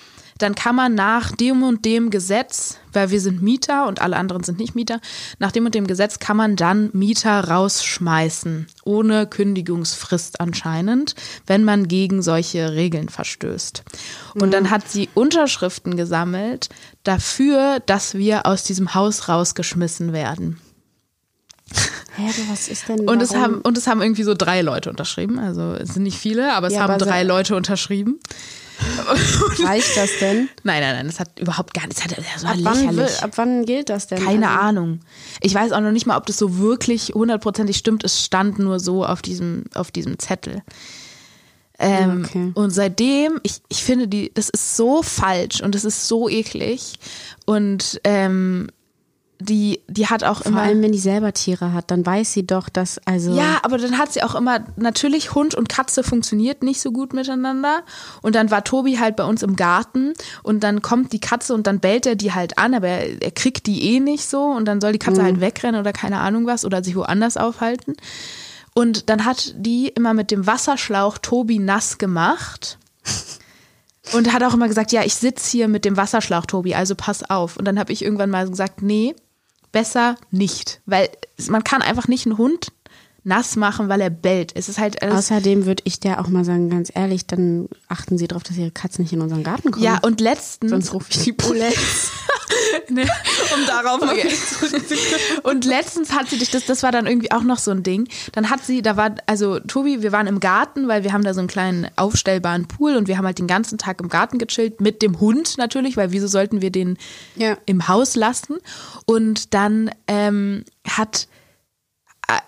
B: dann kann man nach dem und dem Gesetz, weil wir sind Mieter und alle anderen sind nicht Mieter, nach dem und dem Gesetz kann man dann Mieter rausschmeißen, ohne Kündigungsfrist anscheinend, wenn man gegen solche Regeln verstößt. Und dann hat sie Unterschriften gesammelt dafür, dass wir aus diesem Haus rausgeschmissen werden.
A: Hä, was ist denn
B: Und es, haben, und es haben irgendwie so drei Leute unterschrieben. Also es sind nicht viele, aber es
A: Ja,
B: haben
A: aber
B: drei Leute unterschrieben.
A: Reicht das denn?
B: Nein, nein, nein, das hat überhaupt gar nichts.
A: Ab wann, will, ab wann gilt das denn?
B: Keine
A: Also,
B: Ahnung. Ich weiß auch noch nicht mal, ob das so wirklich hundertprozentig stimmt. Es stand nur so auf diesem, auf diesem Zettel. Ähm,
A: Okay.
B: Und seitdem, ich, ich finde, die, das ist so falsch und das ist so eklig. Und ähm, die, die hat auch
A: Vor
B: immer.
A: allem, wenn die selber Tiere hat, dann weiß sie doch, dass, also.
B: Ja, aber dann hat sie auch immer, natürlich Hund und Katze funktioniert nicht so gut miteinander. Und dann war Tobi halt bei uns im Garten und dann kommt die Katze und dann bellt er die halt an, aber er, er kriegt die eh nicht so und dann soll die Katze halt wegrennen oder keine Ahnung was oder sich woanders aufhalten. Und dann hat die immer mit dem Wasserschlauch Tobi nass gemacht. Und hat auch immer gesagt, ja, ich sitz hier mit dem Wasserschlauch, Tobi, also pass auf. Und dann habe ich irgendwann mal gesagt, nee, besser nicht. Weil man kann einfach nicht einen Hund nass machen, weil er bellt. Es ist halt alles
A: Außerdem würde ich der auch mal sagen, ganz ehrlich, dann achten Sie darauf, dass Ihre Katze nicht in unseren Garten kommt.
B: Ja, und letztens.
A: Sonst rufe ich die Polizei.
B: ne, um darauf zurückzukommen. Und letztens hat sie dich, das, das war dann irgendwie auch noch so ein Ding. Dann hat sie, da war, also Tobi, wir waren im Garten, weil wir haben da so einen kleinen aufstellbaren Pool und wir haben halt den ganzen Tag im Garten gechillt, mit dem Hund natürlich, weil wieso sollten wir den
A: Ja.
B: im Haus lassen? Und dann ähm, hat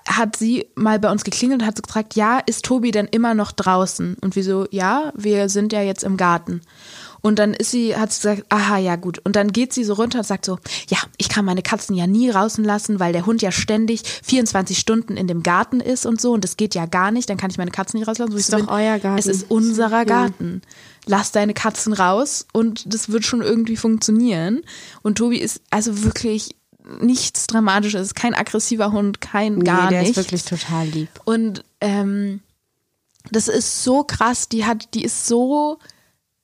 B: hat sie mal bei uns geklingelt und hat so gefragt, ja, ist Tobi denn immer noch draußen? Und wir so, ja, wir sind ja jetzt im Garten. Und dann ist sie, hat sie gesagt, aha, ja gut. Und dann geht sie so runter und sagt so, ja, ich kann meine Katzen ja nie draußen lassen, weil der Hund ja ständig 24 Stunden in dem Garten ist und so. Und das geht ja gar nicht. Dann kann ich meine Katzen nicht rauslassen. Ich
A: Ist
B: so
A: doch
B: bin,
A: euer Garten.
B: Es ist unserer
A: Ja.
B: Garten. Lass deine Katzen raus und das wird schon irgendwie funktionieren. Und Tobi ist also wirklich nichts Dramatisches, kein aggressiver Hund, kein gar
A: nee, der
B: nichts.
A: ist wirklich total lieb.
B: Und ähm, das ist so krass, die hat, die ist so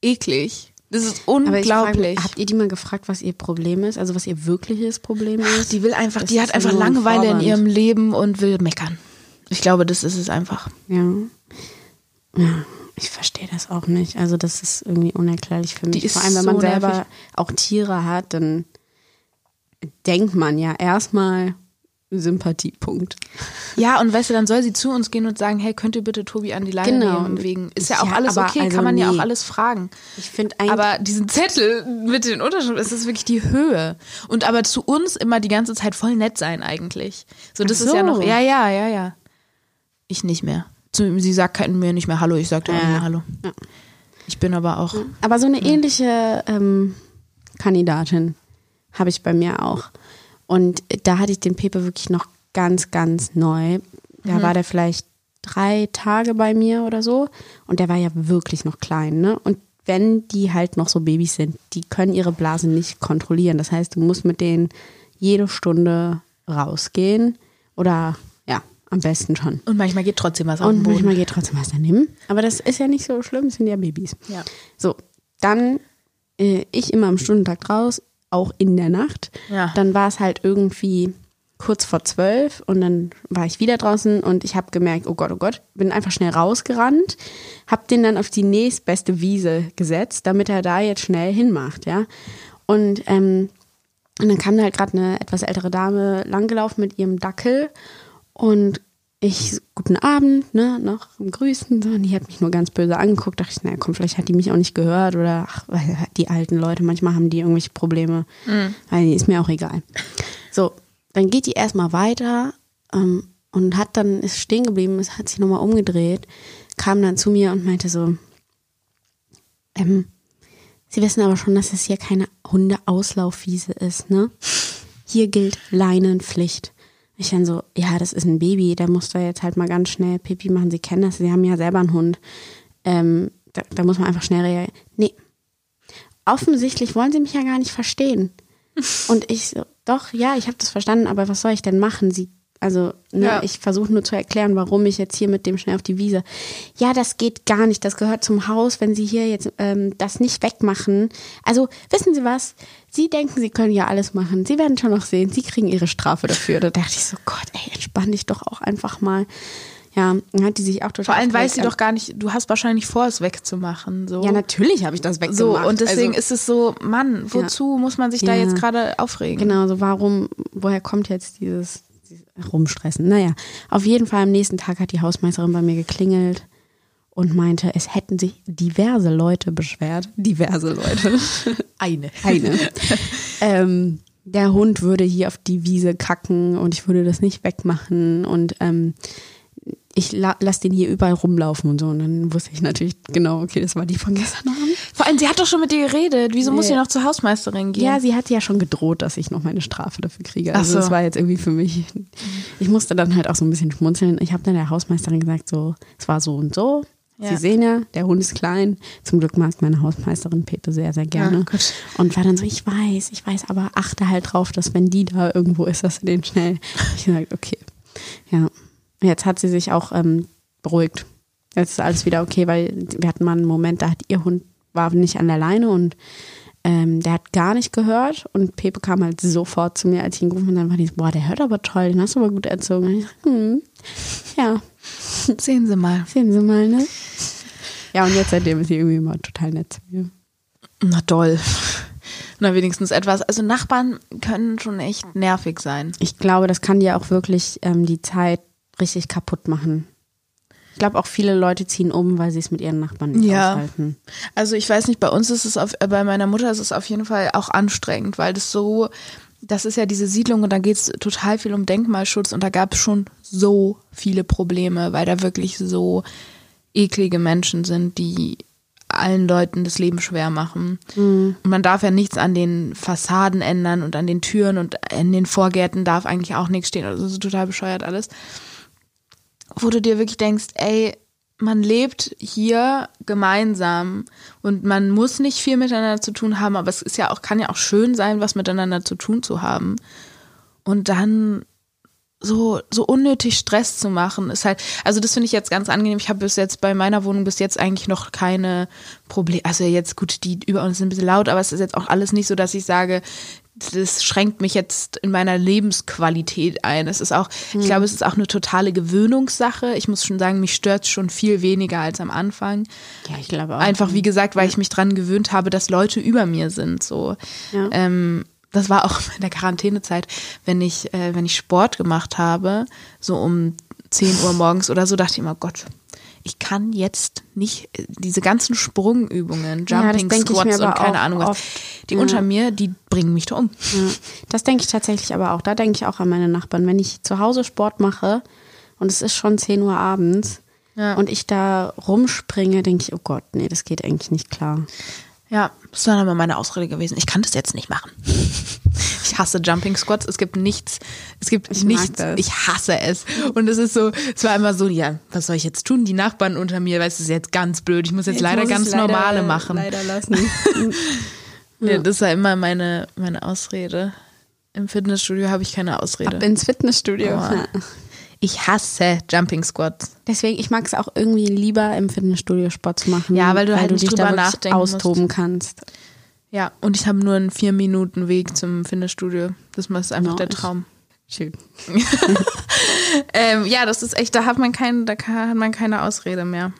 B: eklig. Das ist unglaublich.
A: frage, habt ihr die mal gefragt, was ihr Problem ist? Also was ihr wirkliches Problem ist?
B: die will einfach,
A: Das
B: die hat einfach Langeweile in
A: Vorwand.
B: ihrem Leben und will meckern. Ich glaube, das ist es einfach.
A: Ja. Ja, ich verstehe das auch nicht. Also das ist irgendwie unerklärlich für mich. Vor allem, wenn
B: so
A: man selber
B: nervig.
A: auch Tiere hat, dann denkt man ja erstmal Sympathiepunkt.
B: Ja, und weißt du, dann soll sie zu uns gehen und sagen, hey, könnt ihr bitte Tobi an die Leine
A: Genau.
B: nehmen? Wegen, ist ja auch
A: Ja,
B: alles okay,
A: also
B: kann man ja auch
A: nee.
B: alles fragen.
A: Ich finde
B: Aber diesen Zettel mit den Unterschriften, ist wirklich die Höhe. Und aber zu uns immer die ganze Zeit voll nett sein eigentlich. So, das
A: Ach
B: ist ja
A: so.
B: noch, ja, ja, ja, ja. Ich nicht mehr. Sie sagt kein- mir nicht mehr Hallo, ich sag dir auch nicht mehr Hallo.
A: Ja.
B: Ich bin aber auch,
A: aber so eine ähnliche ähm, Kandidatin habe ich bei mir auch. Und da hatte ich den Pepe wirklich noch ganz, ganz neu. Da war der vielleicht drei Tage bei mir oder so. Und der war ja wirklich noch klein, ne? Und wenn die halt noch so Babys sind, die können ihre Blase nicht kontrollieren. Das heißt, du musst mit denen jede Stunde rausgehen. Oder ja, am besten schon.
B: und manchmal geht trotzdem was den
A: Und manchmal geht trotzdem was daneben. Aber das ist ja nicht so schlimm, es sind ja Babys.
B: Ja.
A: So, dann äh, ich immer am Stundentakt raus, auch in der Nacht.
B: Ja.
A: Dann war es halt irgendwie kurz vor zwölf und dann war ich wieder draußen und ich habe gemerkt, oh Gott, oh Gott, bin einfach schnell rausgerannt, habe den dann auf die nächstbeste Wiese gesetzt, damit er da jetzt schnell hinmacht, ja. Und ähm, und dann kam da halt gerade eine etwas ältere Dame langgelaufen mit ihrem Dackel und ich, guten Abend, ne, noch am Grüßen, so, und die hat mich nur ganz böse angeguckt, dachte ich, naja, komm, vielleicht hat die mich auch nicht gehört oder, ach, weil die alten Leute, manchmal haben die irgendwelche Probleme, weil ist mir auch egal. So, dann geht die erstmal weiter ähm, und hat dann, ist stehen geblieben, ist, hat sich nochmal umgedreht, kam dann zu mir und meinte so, ähm, Sie wissen aber schon, dass es hier keine Hundeauslaufwiese ist, ne? Hier gilt Leinenpflicht. Ich dann so, ja, das ist ein Baby, da muss da jetzt halt mal ganz schnell Pipi machen. Sie kennen das, Sie haben ja selber einen Hund. Ähm, da, da muss man einfach schnell reagieren. Nee. Offensichtlich wollen Sie mich ja gar nicht verstehen. Und ich so, doch, ja, ich habe das verstanden, aber was soll ich denn machen? Sie, also, ne,
B: Ja.
A: ich versuche nur zu erklären, warum ich jetzt hier mit dem schnell auf die Wiese. Ja, das geht gar nicht. Das gehört zum Haus, wenn Sie hier jetzt ähm, das nicht wegmachen. Also, wissen Sie was? Sie denken, Sie können ja alles machen. Sie werden schon noch sehen. Sie kriegen Ihre Strafe dafür. Da dachte ich so, Gott, ey, entspann dich doch auch einfach mal. Ja, dann hat die sich auch total
B: Vor allem weiß sie doch gar nicht, du hast wahrscheinlich vor, es wegzumachen. So.
A: Ja, natürlich habe ich das weggemacht.
B: so, und deswegen
A: also,
B: ist es so, Mann, wozu muss man sich da
A: Ja.
B: jetzt gerade aufregen?
A: Genau, so warum, woher kommt jetzt dieses Rumstressen? Naja, auf jeden Fall am nächsten Tag hat die Hausmeisterin bei mir geklingelt und meinte, es hätten sich diverse Leute beschwert. Diverse Leute.
B: Eine.
A: Eine. ähm, der Hund würde hier auf die Wiese kacken und ich würde das nicht wegmachen und ähm, ich la lasse den hier überall rumlaufen und so. Und dann wusste ich natürlich genau, okay, das war die von gestern Abend.
B: Vor allem, sie hat doch schon mit dir geredet. Wieso muss
A: Nee.
B: sie noch zur Hausmeisterin gehen?
A: Ja, sie hatte ja schon gedroht, dass ich noch meine Strafe dafür kriege. Also
B: so.
A: das war jetzt irgendwie für mich. Ich musste dann halt auch so ein bisschen schmunzeln. Ich habe dann der Hausmeisterin gesagt, so, es war so und so.
B: Ja.
A: Sie sehen ja, der Hund ist klein. Zum Glück mag meine Hausmeisterin Peter sehr, sehr gerne.
B: Ja, gut.
A: und war dann so, ich weiß, ich weiß, aber achte halt drauf, dass wenn die da irgendwo ist, dass du den schnell. Ich gesagt, okay. Ja. Jetzt hat sie sich auch ähm, beruhigt. Jetzt ist alles wieder okay, weil wir hatten mal einen Moment, da hat ihr Hund war nicht an der Leine und ähm, der hat gar nicht gehört und Pepe kam halt sofort zu mir, als ich ihn gerufen habe. Und dann war die so, boah, der hört aber toll, den hast du aber gut erzogen. Und ich so, hm, ja,
B: Sehen Sie mal.
A: sehen Sie mal, ne? Ja, und jetzt seitdem ist sie irgendwie immer total nett zu mir.
B: Na toll. Na, wenigstens etwas. Also Nachbarn können schon echt nervig sein.
A: Ich glaube, das kann dir auch wirklich ähm, die Zeit richtig kaputt machen. Ich glaube auch viele Leute ziehen um, weil sie es mit ihren Nachbarn nicht
B: Ja.
A: aushalten.
B: Also ich weiß nicht, bei uns ist es auf, äh, bei meiner Mutter ist es auf jeden Fall auch anstrengend, weil das so, das ist ja diese Siedlung und da geht es total viel um Denkmalschutz und da gab es schon so viele Probleme, weil da wirklich so eklige Menschen sind, die allen Leuten das Leben schwer machen. Und man darf ja nichts an den Fassaden ändern und an den Türen und in den Vorgärten darf eigentlich auch nichts stehen. Also ist total bescheuert alles. Wo du dir wirklich denkst, ey, man lebt hier gemeinsam und man muss nicht viel miteinander zu tun haben, aber es ist ja auch, kann ja auch schön sein, was miteinander zu tun zu haben. Und dann so, so unnötig Stress zu machen, ist halt, also das finde ich jetzt ganz angenehm. Ich habe bis jetzt bei meiner Wohnung bis jetzt eigentlich noch keine Probleme. Also jetzt gut, die über uns sind ein bisschen laut, aber es ist jetzt auch alles nicht so, dass ich sage, das schränkt mich jetzt in meiner Lebensqualität ein. Es ist auch, ich glaube, es ist auch eine totale Gewöhnungssache. Ich muss schon sagen, mich stört schon viel weniger als am Anfang.
A: Ja, ich glaube auch.
B: Einfach, wie gesagt, weil ich mich dran gewöhnt habe, dass Leute über mir sind. So.
A: Ja.
B: Ähm, das war auch in der Quarantänezeit, wenn ich, äh, wenn ich Sport gemacht habe, so um 10 Uhr morgens oder so, dachte ich immer, Gott, ich kann jetzt nicht äh, diese ganzen Sprungübungen,
A: Ja,
B: Jumping
A: mir
B: Squats und keine Ahnung was, die
A: Ja.
B: unter mir, die bringen mich da um.
A: Ja, das denke ich tatsächlich aber auch. Da denke ich auch an meine Nachbarn. Wenn ich zu Hause Sport mache und es ist schon 10 Uhr abends
B: Ja.
A: und ich da rumspringe, denke ich, oh Gott, nee, das geht eigentlich nicht klar.
B: Ja, das war dann aber meine Ausrede gewesen. Ich kann das jetzt nicht machen. Ich hasse Jumping Squats. Es gibt nichts, es gibt
A: Ich
B: nichts. Ich hasse es. Und es ist so, es war immer so, ja, was soll ich jetzt tun? Die Nachbarn unter mir, weißt du, ist jetzt ganz blöd. Ich muss jetzt, leider
A: muss ich
B: ganz
A: leider-
B: normale machen.
A: Leider lassen.
B: Ja, das war immer meine, meine Ausrede. Im Fitnessstudio habe ich keine Ausrede.
A: Ab ins Fitnessstudio.
B: Oh.
A: Ja.
B: Ich hasse Jumping Squats.
A: Deswegen, ich mag es auch irgendwie lieber im Fitnessstudio Sport zu machen.
B: Ja, weil du halt nicht
A: dich
B: drüber nachdenken musst.
A: austoben kannst.
B: Ja, und ich habe nur einen vier Minuten Weg zum Fitnessstudio. Das ist einfach der
A: Nice.
B: Traum.
A: Schön.
B: Ähm, ja, das ist echt, da hat man kein, da hat man keine Ausrede mehr.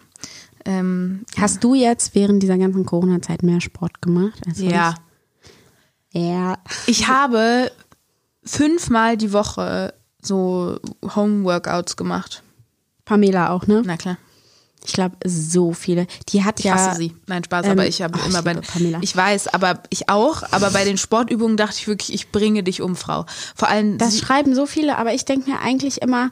B: Ähm,
A: Hast du jetzt während dieser ganzen Corona-Zeit mehr Sport gemacht?
B: ja.
A: Ja.
B: Ich habe fünfmal die Woche so Home-Workouts gemacht.
A: Pamela auch, ne?
B: Na klar.
A: Ich glaube, so viele. Die hat
B: Ich
A: ja.
B: hasse sie. Nein, Spaß,
A: ähm,
B: aber ich habe immer
A: ich
B: bei
A: Pamela.
B: Ich weiß, aber ich auch, aber bei den Sportübungen dachte ich wirklich, ich bringe dich um, Frau. Vor allem
A: Das schreiben so viele, aber ich denke mir eigentlich immer,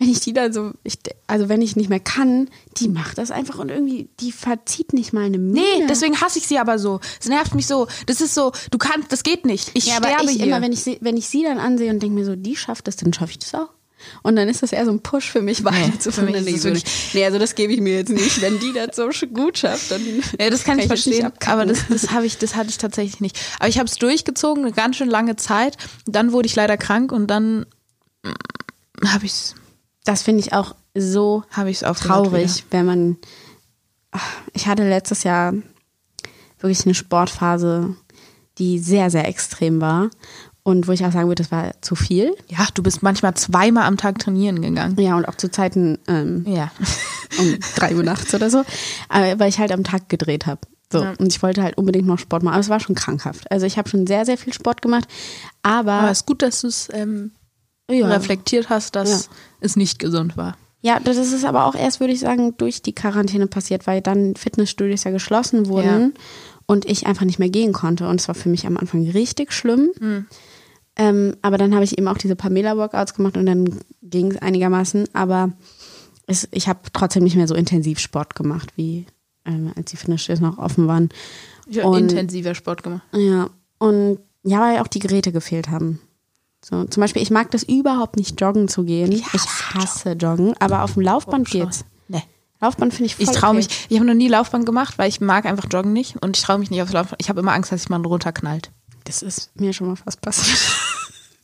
A: wenn ich die dann so, ich, also wenn ich nicht mehr kann, die macht das einfach und irgendwie, die verzieht nicht mal eine Miene.
B: Nee, deswegen hasse ich sie aber so. Es nervt mich so. Das ist so, du kannst, das geht nicht. Ich
A: ja, aber
B: sterbe
A: ich
B: hier.
A: immer, wenn ich, sie, wenn ich sie dann ansehe und denke mir so, die schafft das, dann schaffe ich das auch. Und dann ist das eher so ein Push für mich, weiter zu
B: für mich ist
A: ich so, Nee, also das gebe ich mir jetzt nicht. Wenn die das so gut schafft, dann
B: Ja, das kann, ich
A: jetzt nicht
B: verstehen, aber das, das habe ich, das hatte ich tatsächlich nicht. Aber ich habe es durchgezogen, eine ganz schön lange Zeit. Dann wurde ich leider krank und dann habe ich es
A: das finde ich auch so
B: hab ich's aufgehört
A: traurig, wenn man. Ach, Ich hatte letztes Jahr wirklich eine Sportphase, die sehr, sehr extrem war. Und wo ich auch sagen würde, das war zu viel.
B: Ja, du bist manchmal zweimal am Tag trainieren gegangen.
A: Ja, und auch zu Zeiten ähm,
B: Ja.
A: um drei Uhr nachts oder so. Aber weil ich halt am Tag gedreht habe. So.
B: Ja.
A: Und ich wollte halt unbedingt noch Sport machen. Aber es war schon krankhaft. Also ich habe schon sehr, sehr viel Sport gemacht. Aber,
B: Aber es ist gut, dass du es ähm,
A: ja,
B: reflektiert hast, dass
A: Ja.
B: es nicht gesund war.
A: Ja, das ist aber auch erst, würde ich sagen, durch die Quarantäne passiert, weil dann Fitnessstudios ja geschlossen wurden und ich einfach nicht mehr gehen konnte. Und es war für mich am Anfang richtig schlimm. Ähm, aber dann habe ich eben auch diese Pamela-Workouts gemacht und dann ging es einigermaßen. Aber es, ich habe trotzdem nicht mehr so intensiv Sport gemacht, wie ähm, als die Fitnessstudios noch offen waren.
B: Ich habe intensiver Sport gemacht.
A: Ja, und ja, weil auch die Geräte gefehlt haben. So, zum Beispiel, ich mag das überhaupt nicht, joggen zu gehen. Ich hasse, joggen, aber auf dem Laufband geht's.
B: Nee.
A: Laufband finde ich voll
B: Ich traue
A: okay.
B: mich, ich habe noch nie Laufband gemacht, weil ich mag einfach Joggen nicht und ich traue mich nicht aufs Laufband. Ich habe immer Angst, dass ich mal runterknallt.
A: Das ist mir schon mal fast passiert.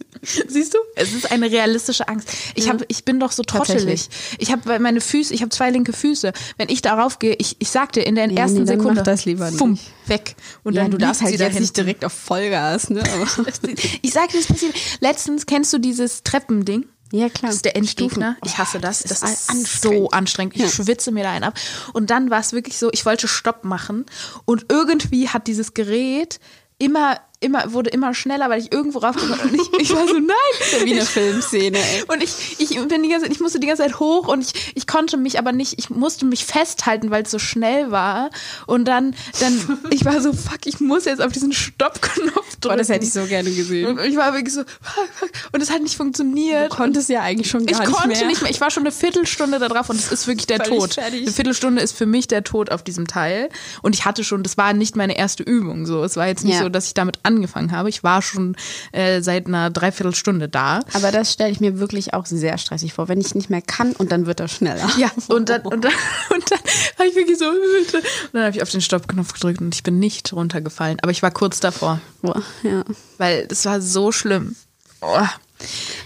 B: Siehst du? Es ist eine realistische Angst. Ich, hab, ich bin doch so trottelig. Ich habe meine Füße, ich habe zwei linke Füße. Wenn ich darauf gehe, ich, ich sag dir in der
A: Ja,
B: ersten
A: nee,
B: Sekunde,
A: mach das lieber
B: fumm,
A: nicht.
B: weg. Und
A: Ja,
B: dann
A: du darfst halt jetzt nicht
B: hinten.
A: direkt auf Vollgas, ne?
B: Ich sag dir, das passiert. Letztens kennst du dieses Treppending?
A: ja, klar.
B: Das ist der Endgegner. Ich hasse das.
A: das
B: Das,
A: ist
B: ist, so anstrengend. Ich
A: Ja.
B: schwitze mir da einen ab. Und dann war es wirklich so, ich wollte Stopp machen und irgendwie hat dieses Gerät immer, immer, wurde immer schneller, weil ich irgendwo raufgekommen. Und ich, ich war so, nein.
A: Wie eine Filmszene, ey.
B: Und ich, ich bin die ganze Zeit, ich musste die ganze Zeit hoch und ich, ich konnte mich aber nicht, ich musste mich festhalten, weil es so schnell war. Und dann, dann, ich war so, fuck, ich muss jetzt auf diesen Stoppknopf drücken.
A: Boah, das hätte ich so gerne gesehen.
B: Und ich war wirklich so, fuck, fuck. Und es hat nicht funktioniert.
A: Du konntest ja eigentlich schon
B: Ich
A: gar nicht
B: konnte
A: mehr.
B: nicht mehr. Ich war schon eine Viertelstunde da drauf und es ist wirklich der
A: Völlig
B: Tod.
A: fertig.
B: Eine Viertelstunde ist für mich der Tod auf diesem Teil. Und ich hatte schon, das war nicht meine erste Übung. So, es war jetzt nicht
A: Ja.
B: so, dass ich damit angefangen habe. Ich war schon äh, seit einer Dreiviertelstunde da.
A: Aber das stelle ich mir wirklich auch sehr stressig vor, wenn ich nicht mehr kann und dann wird er schneller.
B: Ja, und dann, und dann, und dann habe ich wirklich so. Und dann habe ich auf den Stoppknopf gedrückt und ich bin nicht runtergefallen. Aber ich war kurz davor,
A: Boah, ja.
B: weil es war so schlimm. Oh.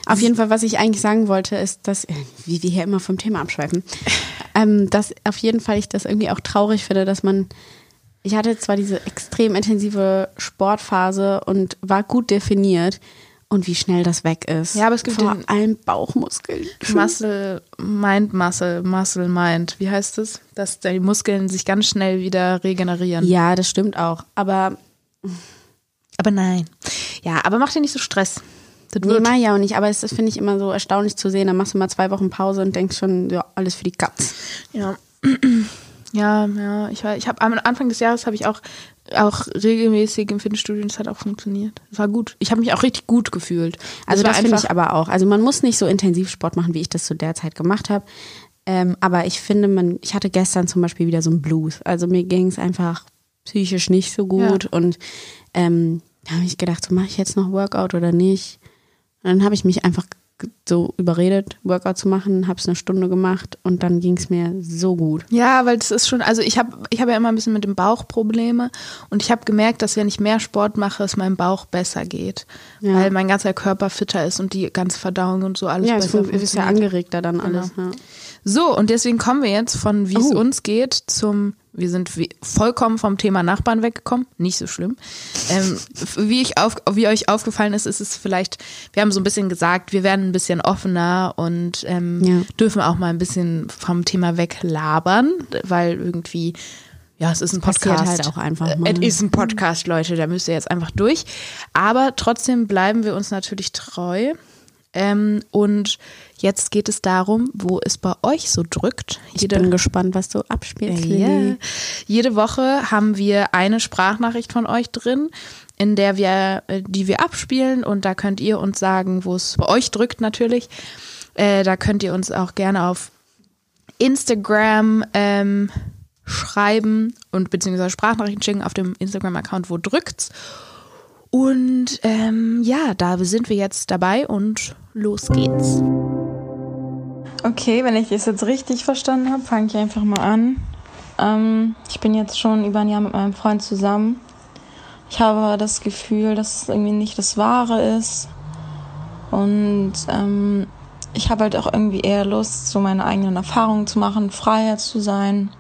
A: Auf jeden Fall, was ich eigentlich sagen wollte, ist, dass, äh, wie wir hier immer vom Thema abschweifen, ähm, dass auf jeden Fall ich das irgendwie auch traurig finde, dass man, ich hatte zwar diese extrem intensive Sportphase und war gut definiert und wie schnell das weg ist.
B: Ja, aber es gibt
A: vor allem Bauchmuskeln.
B: Muscle, Mind, Muscle, Muscle, Mind. Wie heißt es? Dass die Muskeln sich ganz schnell wieder regenerieren.
A: Ja, das stimmt auch. Aber
B: Aber nein. Ja, aber mach dir nicht so Stress. Das
A: nee, mach ich auch nicht. Aber es finde ich, immer so erstaunlich zu sehen. Da machst du mal zwei Wochen Pause und denkst schon, ja, alles für die Katz.
B: Ja. Ja, ja, ich war, ich habe am Anfang des Jahres habe ich auch auch regelmäßig im Fitnessstudio, und das hat auch funktioniert. Das war gut. Ich habe mich auch richtig gut gefühlt.
A: Also
B: war
A: das finde ich aber auch. Also man muss nicht so intensiv Sport machen, wie ich das zu der Zeit gemacht habe. Ähm, aber ich finde, man, ich hatte gestern zum Beispiel wieder so einen Blues. Also mir ging es einfach psychisch nicht so gut. Und ähm, da habe ich gedacht, so mache ich jetzt noch Workout oder nicht. Und dann habe ich mich einfach so überredet, Workout zu machen, habe es eine Stunde gemacht und dann ging es mir so gut.
B: Ja, weil das ist schon, also ich habe ich hab ja immer ein bisschen mit dem Bauch Probleme und ich habe gemerkt, dass wenn ich mehr Sport mache, es meinem Bauch besser geht,
A: Ja.
B: weil mein ganzer Körper fitter ist und die ganze Verdauung und so alles
A: Ja, es
B: besser
A: fun- ist ja angeregter dann alles. Ja.
B: So, und deswegen kommen wir jetzt von wie es
A: Oh.
B: uns geht zum, wir sind wie, vollkommen vom Thema Nachbarn weggekommen, nicht so schlimm. Ähm, wie, ich auf, wie euch aufgefallen ist, ist es vielleicht, wir haben so ein bisschen gesagt, wir werden ein bisschen offener und ähm,
A: Ja.
B: dürfen auch mal ein bisschen vom Thema weglabern, weil irgendwie, ja, es ist ein Podcast.
A: halt auch einfach mal,
B: Es ist ein Podcast, Leute, da müsst ihr jetzt einfach durch. Aber trotzdem bleiben wir uns natürlich treu. Ähm, und jetzt geht es darum, wo es bei euch so drückt.
A: Ich bin gespannt, was du abspielst. Lilly.
B: Jede Woche haben wir eine Sprachnachricht von euch drin, in der wir, äh, die wir abspielen und da könnt ihr uns sagen, wo es bei euch drückt natürlich. Äh, da könnt ihr uns auch gerne auf Instagram ähm, schreiben und beziehungsweise Sprachnachrichten schicken auf dem Instagram-Account, wo drückt's. Und ähm, ja, da sind wir jetzt dabei und los geht's.
C: Okay, wenn ich das jetzt richtig verstanden habe, fange ich einfach mal an. Ähm, ich bin jetzt schon über ein Jahr mit meinem Freund zusammen. Ich habe das Gefühl, dass es irgendwie nicht das Wahre ist. Und ähm, ich habe halt auch irgendwie eher Lust, so meine eigenen Erfahrungen zu machen, freier zu sein.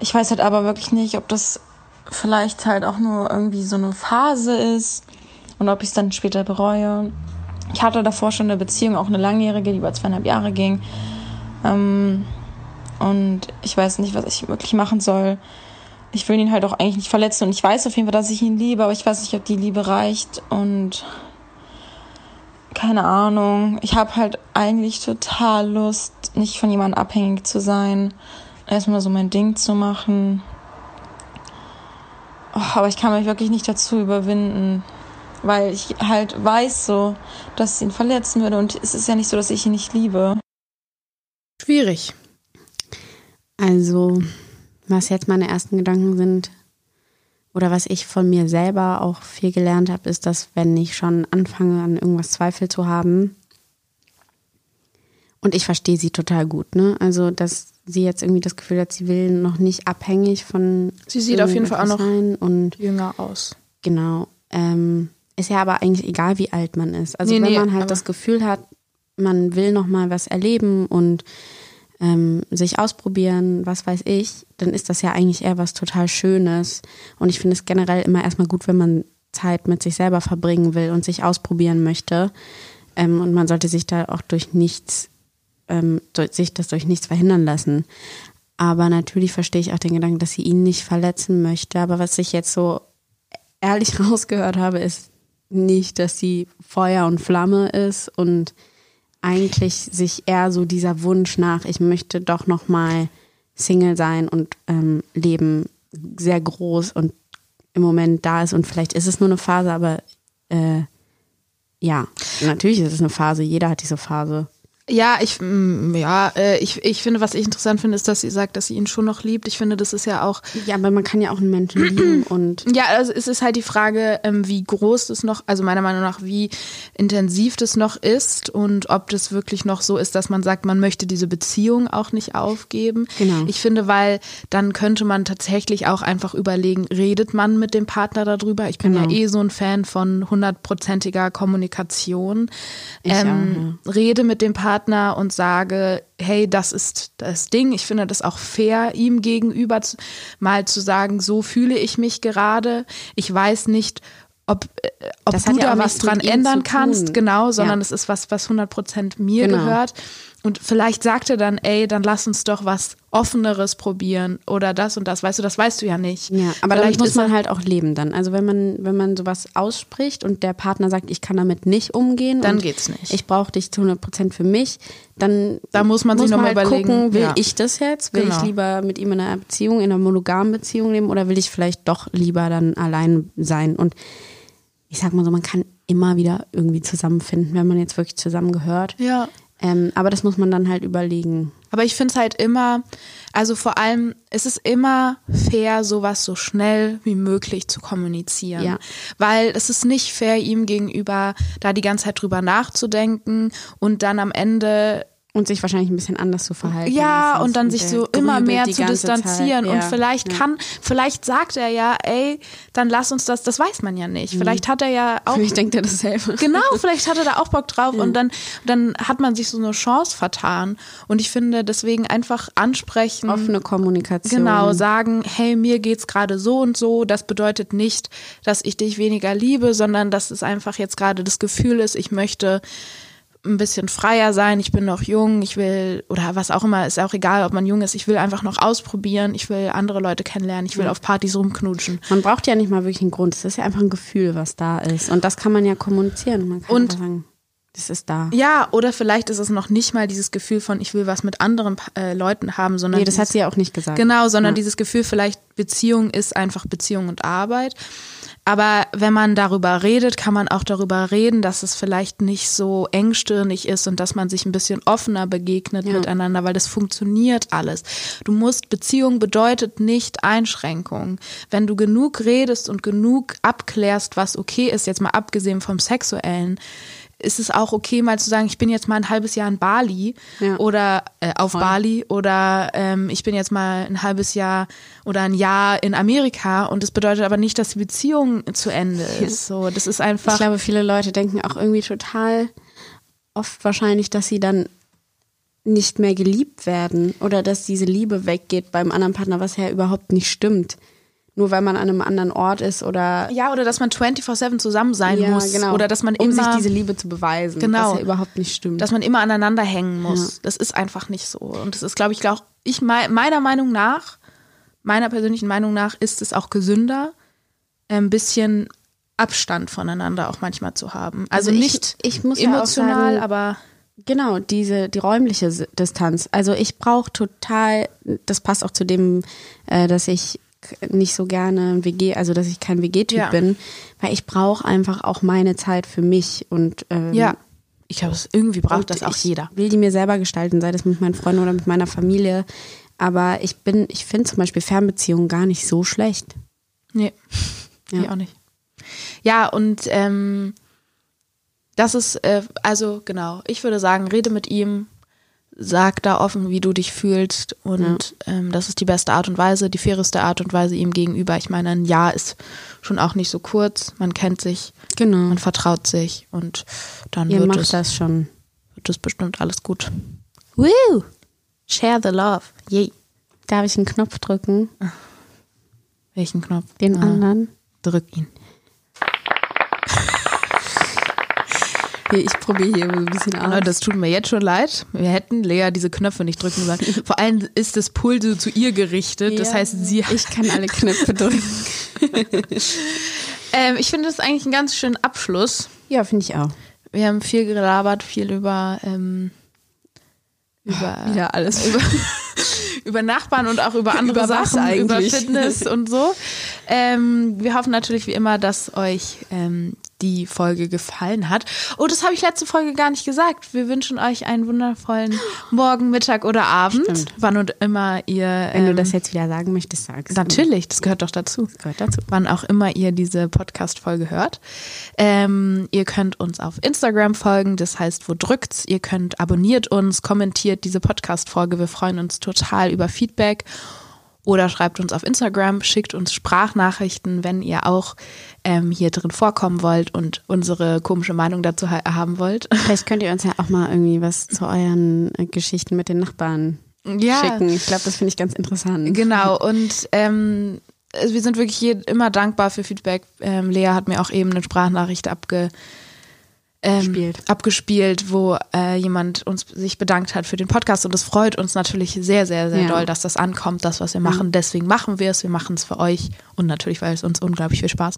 C: Ich weiß halt aber wirklich nicht, ob das vielleicht halt auch nur irgendwie so eine Phase ist und ob ich es dann später bereue. Ich hatte davor schon eine Beziehung, auch eine langjährige, die über zweieinhalb Jahre ging. Ähm, und ich weiß nicht, was ich wirklich machen soll. Ich will ihn halt auch eigentlich nicht verletzen und ich weiß auf jeden Fall, dass ich ihn liebe, aber ich weiß nicht, ob die Liebe reicht. Und keine Ahnung. Ich habe halt eigentlich total Lust, nicht von jemandem abhängig zu sein. Erstmal so mein Ding zu machen. Oh, aber ich kann mich wirklich nicht dazu überwinden. Weil ich halt weiß so, dass es ihn verletzen würde. Und es ist ja nicht so, dass ich ihn nicht liebe.
B: Schwierig.
A: Also, was jetzt meine ersten Gedanken sind, oder was ich von mir selber auch viel gelernt habe, ist, dass wenn ich schon anfange, an irgendwas Zweifel zu haben, und ich verstehe sie total gut, ne? Also, dass sie jetzt irgendwie das Gefühl hat, sie will noch nicht abhängig von.
B: Sie sieht auf jeden Fall auch noch
A: und
B: jünger aus.
A: Genau. Ähm, ist ja aber eigentlich egal, wie alt man ist. Also
B: Nee,
A: wenn
B: nee,
A: man halt das Gefühl hat, man will noch mal was erleben und ähm, sich ausprobieren, was weiß ich, dann ist das ja eigentlich eher was total Schönes. Und ich finde es generell immer erstmal gut, wenn man Zeit mit sich selber verbringen will und sich ausprobieren möchte. Ähm, und man sollte sich da auch durch nichts, ähm, sich das durch nichts verhindern lassen. Aber natürlich verstehe ich auch den Gedanken, dass sie ihn nicht verletzen möchte. Aber was ich jetzt so ehrlich rausgehört habe, ist nicht, dass sie Feuer und Flamme ist und eigentlich sich eher so dieser Wunsch nach, ich möchte doch noch mal Single sein und ähm, leben sehr groß und im Moment da ist und vielleicht ist es nur eine Phase, aber äh, ja, natürlich ist es eine Phase. Jeder hat diese Phase.
B: Ja, ich, mm, ja, äh, ich, ich finde, was ich interessant finde, ist, dass sie sagt, dass sie ihn schon noch liebt. Ich finde, das ist ja auch,
A: Ja, aber man kann ja auch einen Menschen lieben und
B: ja, also es ist halt die Frage, ähm, wie groß das noch, also meiner Meinung nach, wie intensiv das noch ist und ob das wirklich noch so ist, dass man sagt, man möchte diese Beziehung auch nicht aufgeben.
A: Genau.
B: Ich finde, weil dann könnte man tatsächlich auch einfach überlegen, redet man mit dem Partner darüber? Ich bin
A: Genau.
B: ja eh so ein Fan von hundertprozentiger Kommunikation.
A: Ich
B: ähm, Rede mit dem Partner und sage, hey, das ist das Ding. Ich finde das auch fair, ihm gegenüber zu, mal zu sagen, so fühle ich mich gerade. Ich weiß nicht, ob, äh, ob
A: Das
B: du
A: ja
B: da was dran ändern kannst, genau, sondern
A: Ja.
B: es ist was, was 100% mir
A: Genau.
B: gehört. Und vielleicht sagt er dann, ey, dann lass uns doch was Offeneres probieren oder das und das. Weißt du, das weißt du ja nicht.
A: Ja, aber damit
B: Vielleicht
A: muss man halt auch leben dann. Also wenn man, wenn man sowas ausspricht und der Partner sagt, ich kann damit nicht umgehen,
B: Dann geht's nicht.
A: Ich brauche dich zu 100 Prozent für mich, dann
B: Da muss man sich noch mal
A: halt
B: überlegen,
A: gucken, will
B: ja.
A: ich das jetzt? Will
B: Genau.
A: ich lieber mit ihm in einer Beziehung, in einer monogamen Beziehung leben oder will ich vielleicht doch lieber dann allein sein? Und ich sag mal so, man kann immer wieder irgendwie zusammenfinden, wenn man jetzt wirklich zusammengehört.
B: Ja.
A: Ähm, aber das muss man dann halt überlegen.
B: Aber ich finde es halt immer, also vor allem, es ist immer fair, sowas so schnell wie möglich zu kommunizieren.
A: Ja.
B: Weil es ist nicht fair, ihm gegenüber da die ganze Zeit drüber nachzudenken und dann am Ende
A: Und sich wahrscheinlich ein bisschen anders zu verhalten.
B: ja, und dann sich so immer mehr zu distanzieren.
A: Zeit.
B: Und
A: Ja,
B: vielleicht
A: ja.
B: kann, vielleicht sagt er ja, ey, dann lass uns das, das weiß man ja nicht. Vielleicht hat er ja auch.
A: Vielleicht denkt er dasselbe.
B: Genau, vielleicht hat er da auch Bock drauf und dann, dann hat man sich so eine Chance vertan. Und ich finde deswegen einfach ansprechen.
A: Offene Kommunikation.
B: Genau, sagen, hey, mir geht's gerade so und so. Das bedeutet nicht, dass ich dich weniger liebe, sondern dass es einfach jetzt gerade das Gefühl ist, ich möchte ein bisschen freier sein, ich bin noch jung, ich will, oder was auch immer, ist auch egal, ob man jung ist, ich will einfach noch ausprobieren, ich will andere Leute kennenlernen, ich will auf Partys rumknutschen.
A: Man braucht ja nicht mal wirklich einen Grund. Es ist ja einfach ein Gefühl, was da ist. Und das kann man ja kommunizieren. Man kann
B: Und-
A: sagen, das ist da.
B: Ja, oder vielleicht ist es noch nicht mal dieses Gefühl von, ich will was mit anderen äh, Leuten haben, sondern
A: Nee, das hat
B: dieses-
A: sie ja auch nicht gesagt.
B: Genau, sondern
A: Ja.
B: dieses Gefühl, vielleicht Beziehung ist einfach Beziehung und Arbeit. Aber wenn man darüber redet, kann man auch darüber reden, dass es vielleicht nicht so engstirnig ist und dass man sich ein bisschen offener begegnet
A: Ja.
B: miteinander, weil das funktioniert alles. Du musst, Beziehung bedeutet nicht Einschränkung. Wenn du genug redest und genug abklärst, was okay ist, jetzt mal abgesehen vom Sexuellen, ist es auch okay, mal zu sagen, ich bin jetzt mal ein halbes Jahr in Bali
A: Ja.
B: oder äh, auf
A: Voll.
B: Bali oder ähm, ich bin jetzt mal ein halbes Jahr oder ein Jahr in Amerika und das bedeutet aber nicht, dass die Beziehung zu Ende ist. So, das ist einfach.
A: Ich glaube, viele Leute denken auch irgendwie total oft wahrscheinlich, dass sie dann nicht mehr geliebt werden oder dass diese Liebe weggeht beim anderen Partner, was ja überhaupt nicht stimmt. Nur weil man an einem anderen Ort ist oder
B: ja, oder dass man 24-7 zusammen sein
A: Ja,
B: muss.
A: genau.
B: Oder dass man
A: um
B: immer,
A: sich diese Liebe zu beweisen,
B: Genau.
A: was ja überhaupt nicht stimmt.
B: dass man immer aneinander hängen muss.
A: Ja.
B: Das ist einfach nicht so. Und das ist, glaube ich, glaub, ich mei- meiner Meinung nach, meiner persönlichen Meinung nach, ist es auch gesünder, ein bisschen Abstand voneinander auch manchmal zu haben. Also,
A: Also ich-
B: nicht
A: ich
B: emotional,
A: sagen-
B: aber
A: Genau, diese die räumliche Distanz. Also ich brauche total, das passt auch zu dem, äh, dass ich nicht so gerne ein WG, also dass ich kein WG-Typ
B: Ja.
A: bin, weil ich brauche einfach auch meine Zeit für mich und ähm,
B: ja. Ich glaube, es- irgendwie braucht das auch
A: ich
B: jeder.
A: will die mir selber gestalten, sei das mit meinen Freunden oder mit meiner Familie. Aber ich bin, ich finde zum Beispiel Fernbeziehungen gar nicht so schlecht.
B: Nee,
A: Ja.
B: ich auch nicht. Ja, und ähm, das ist, äh, also genau, ich würde sagen, rede mit ihm, sag da offen, wie du dich fühlst und ähm, das ist die beste Art und Weise, die faireste Art und Weise ihm gegenüber. Ich meine, ein Jahr ist schon auch nicht so kurz, man kennt sich,
A: Genau.
B: man vertraut sich und dann
A: Ihr
B: wird
A: macht
B: es,
A: das schon.
B: wird es bestimmt alles gut.
A: Woo!
B: Share the love. Yay.
A: Darf ich einen Knopf drücken?
B: Welchen Knopf?
A: Den
B: Ah,
A: anderen?
B: Drück ihn.
A: Nee, ich probiere hier ein bisschen aus.
B: Das tut mir jetzt schon leid. Wir hätten Lea diese Knöpfe nicht drücken sollen. Vor allem ist das Pult so zu ihr gerichtet. Das
A: Ja.
B: heißt, sie
A: ich kann alle Knöpfe drücken.
B: Ähm, ich finde das eigentlich einen ganz schönen Abschluss.
A: Ja, finde ich auch.
B: Wir haben viel gelabert, viel über, ähm, über,
A: Wieder alles.
B: über, über Nachbarn und auch über andere
A: Über
B: Sachen,
A: eigentlich?
B: über Fitness und so. Ähm, wir hoffen natürlich wie immer, dass euch ähm, die Folge gefallen hat. Oh, das habe ich letzte Folge gar nicht gesagt. Wir wünschen euch einen wundervollen Morgen, Mittag oder Abend,
A: Stimmt.
B: wann und immer ihr.
A: Wenn du
B: ähm,
A: das jetzt wieder sagen möchtest, sagst du.
B: Natürlich, das gehört doch dazu.
A: Das gehört dazu.
B: Wann auch immer ihr diese Podcast-Folge hört. Ähm, ihr könnt uns auf Instagram folgen, das heißt, wo drückt's? Ihr könnt abonniert uns, kommentiert diese Podcast-Folge. Wir freuen uns total über Feedback. Oder schreibt uns auf Instagram, schickt uns Sprachnachrichten, wenn ihr auch ähm, hier drin vorkommen wollt und unsere komische Meinung dazu ha haben wollt.
A: Vielleicht könnt ihr uns ja auch mal irgendwie was zu euren äh, Geschichten mit den Nachbarn
B: Ja.
A: schicken. Ich glaube, das finde ich ganz interessant.
B: Genau, und ähm, also wir sind wirklich hier immer dankbar für Feedback. Ähm, Lea hat mir auch eben eine Sprachnachricht abge, ähm,
A: Spielt.
B: abgespielt, wo äh, jemand uns sich bedankt hat für den Podcast und es freut uns natürlich sehr, sehr, sehr
A: Ja.
B: doll, dass das ankommt, das, was wir machen. Deswegen machen wir es, wir machen es für euch und natürlich, weil es uns unglaublich viel Spaß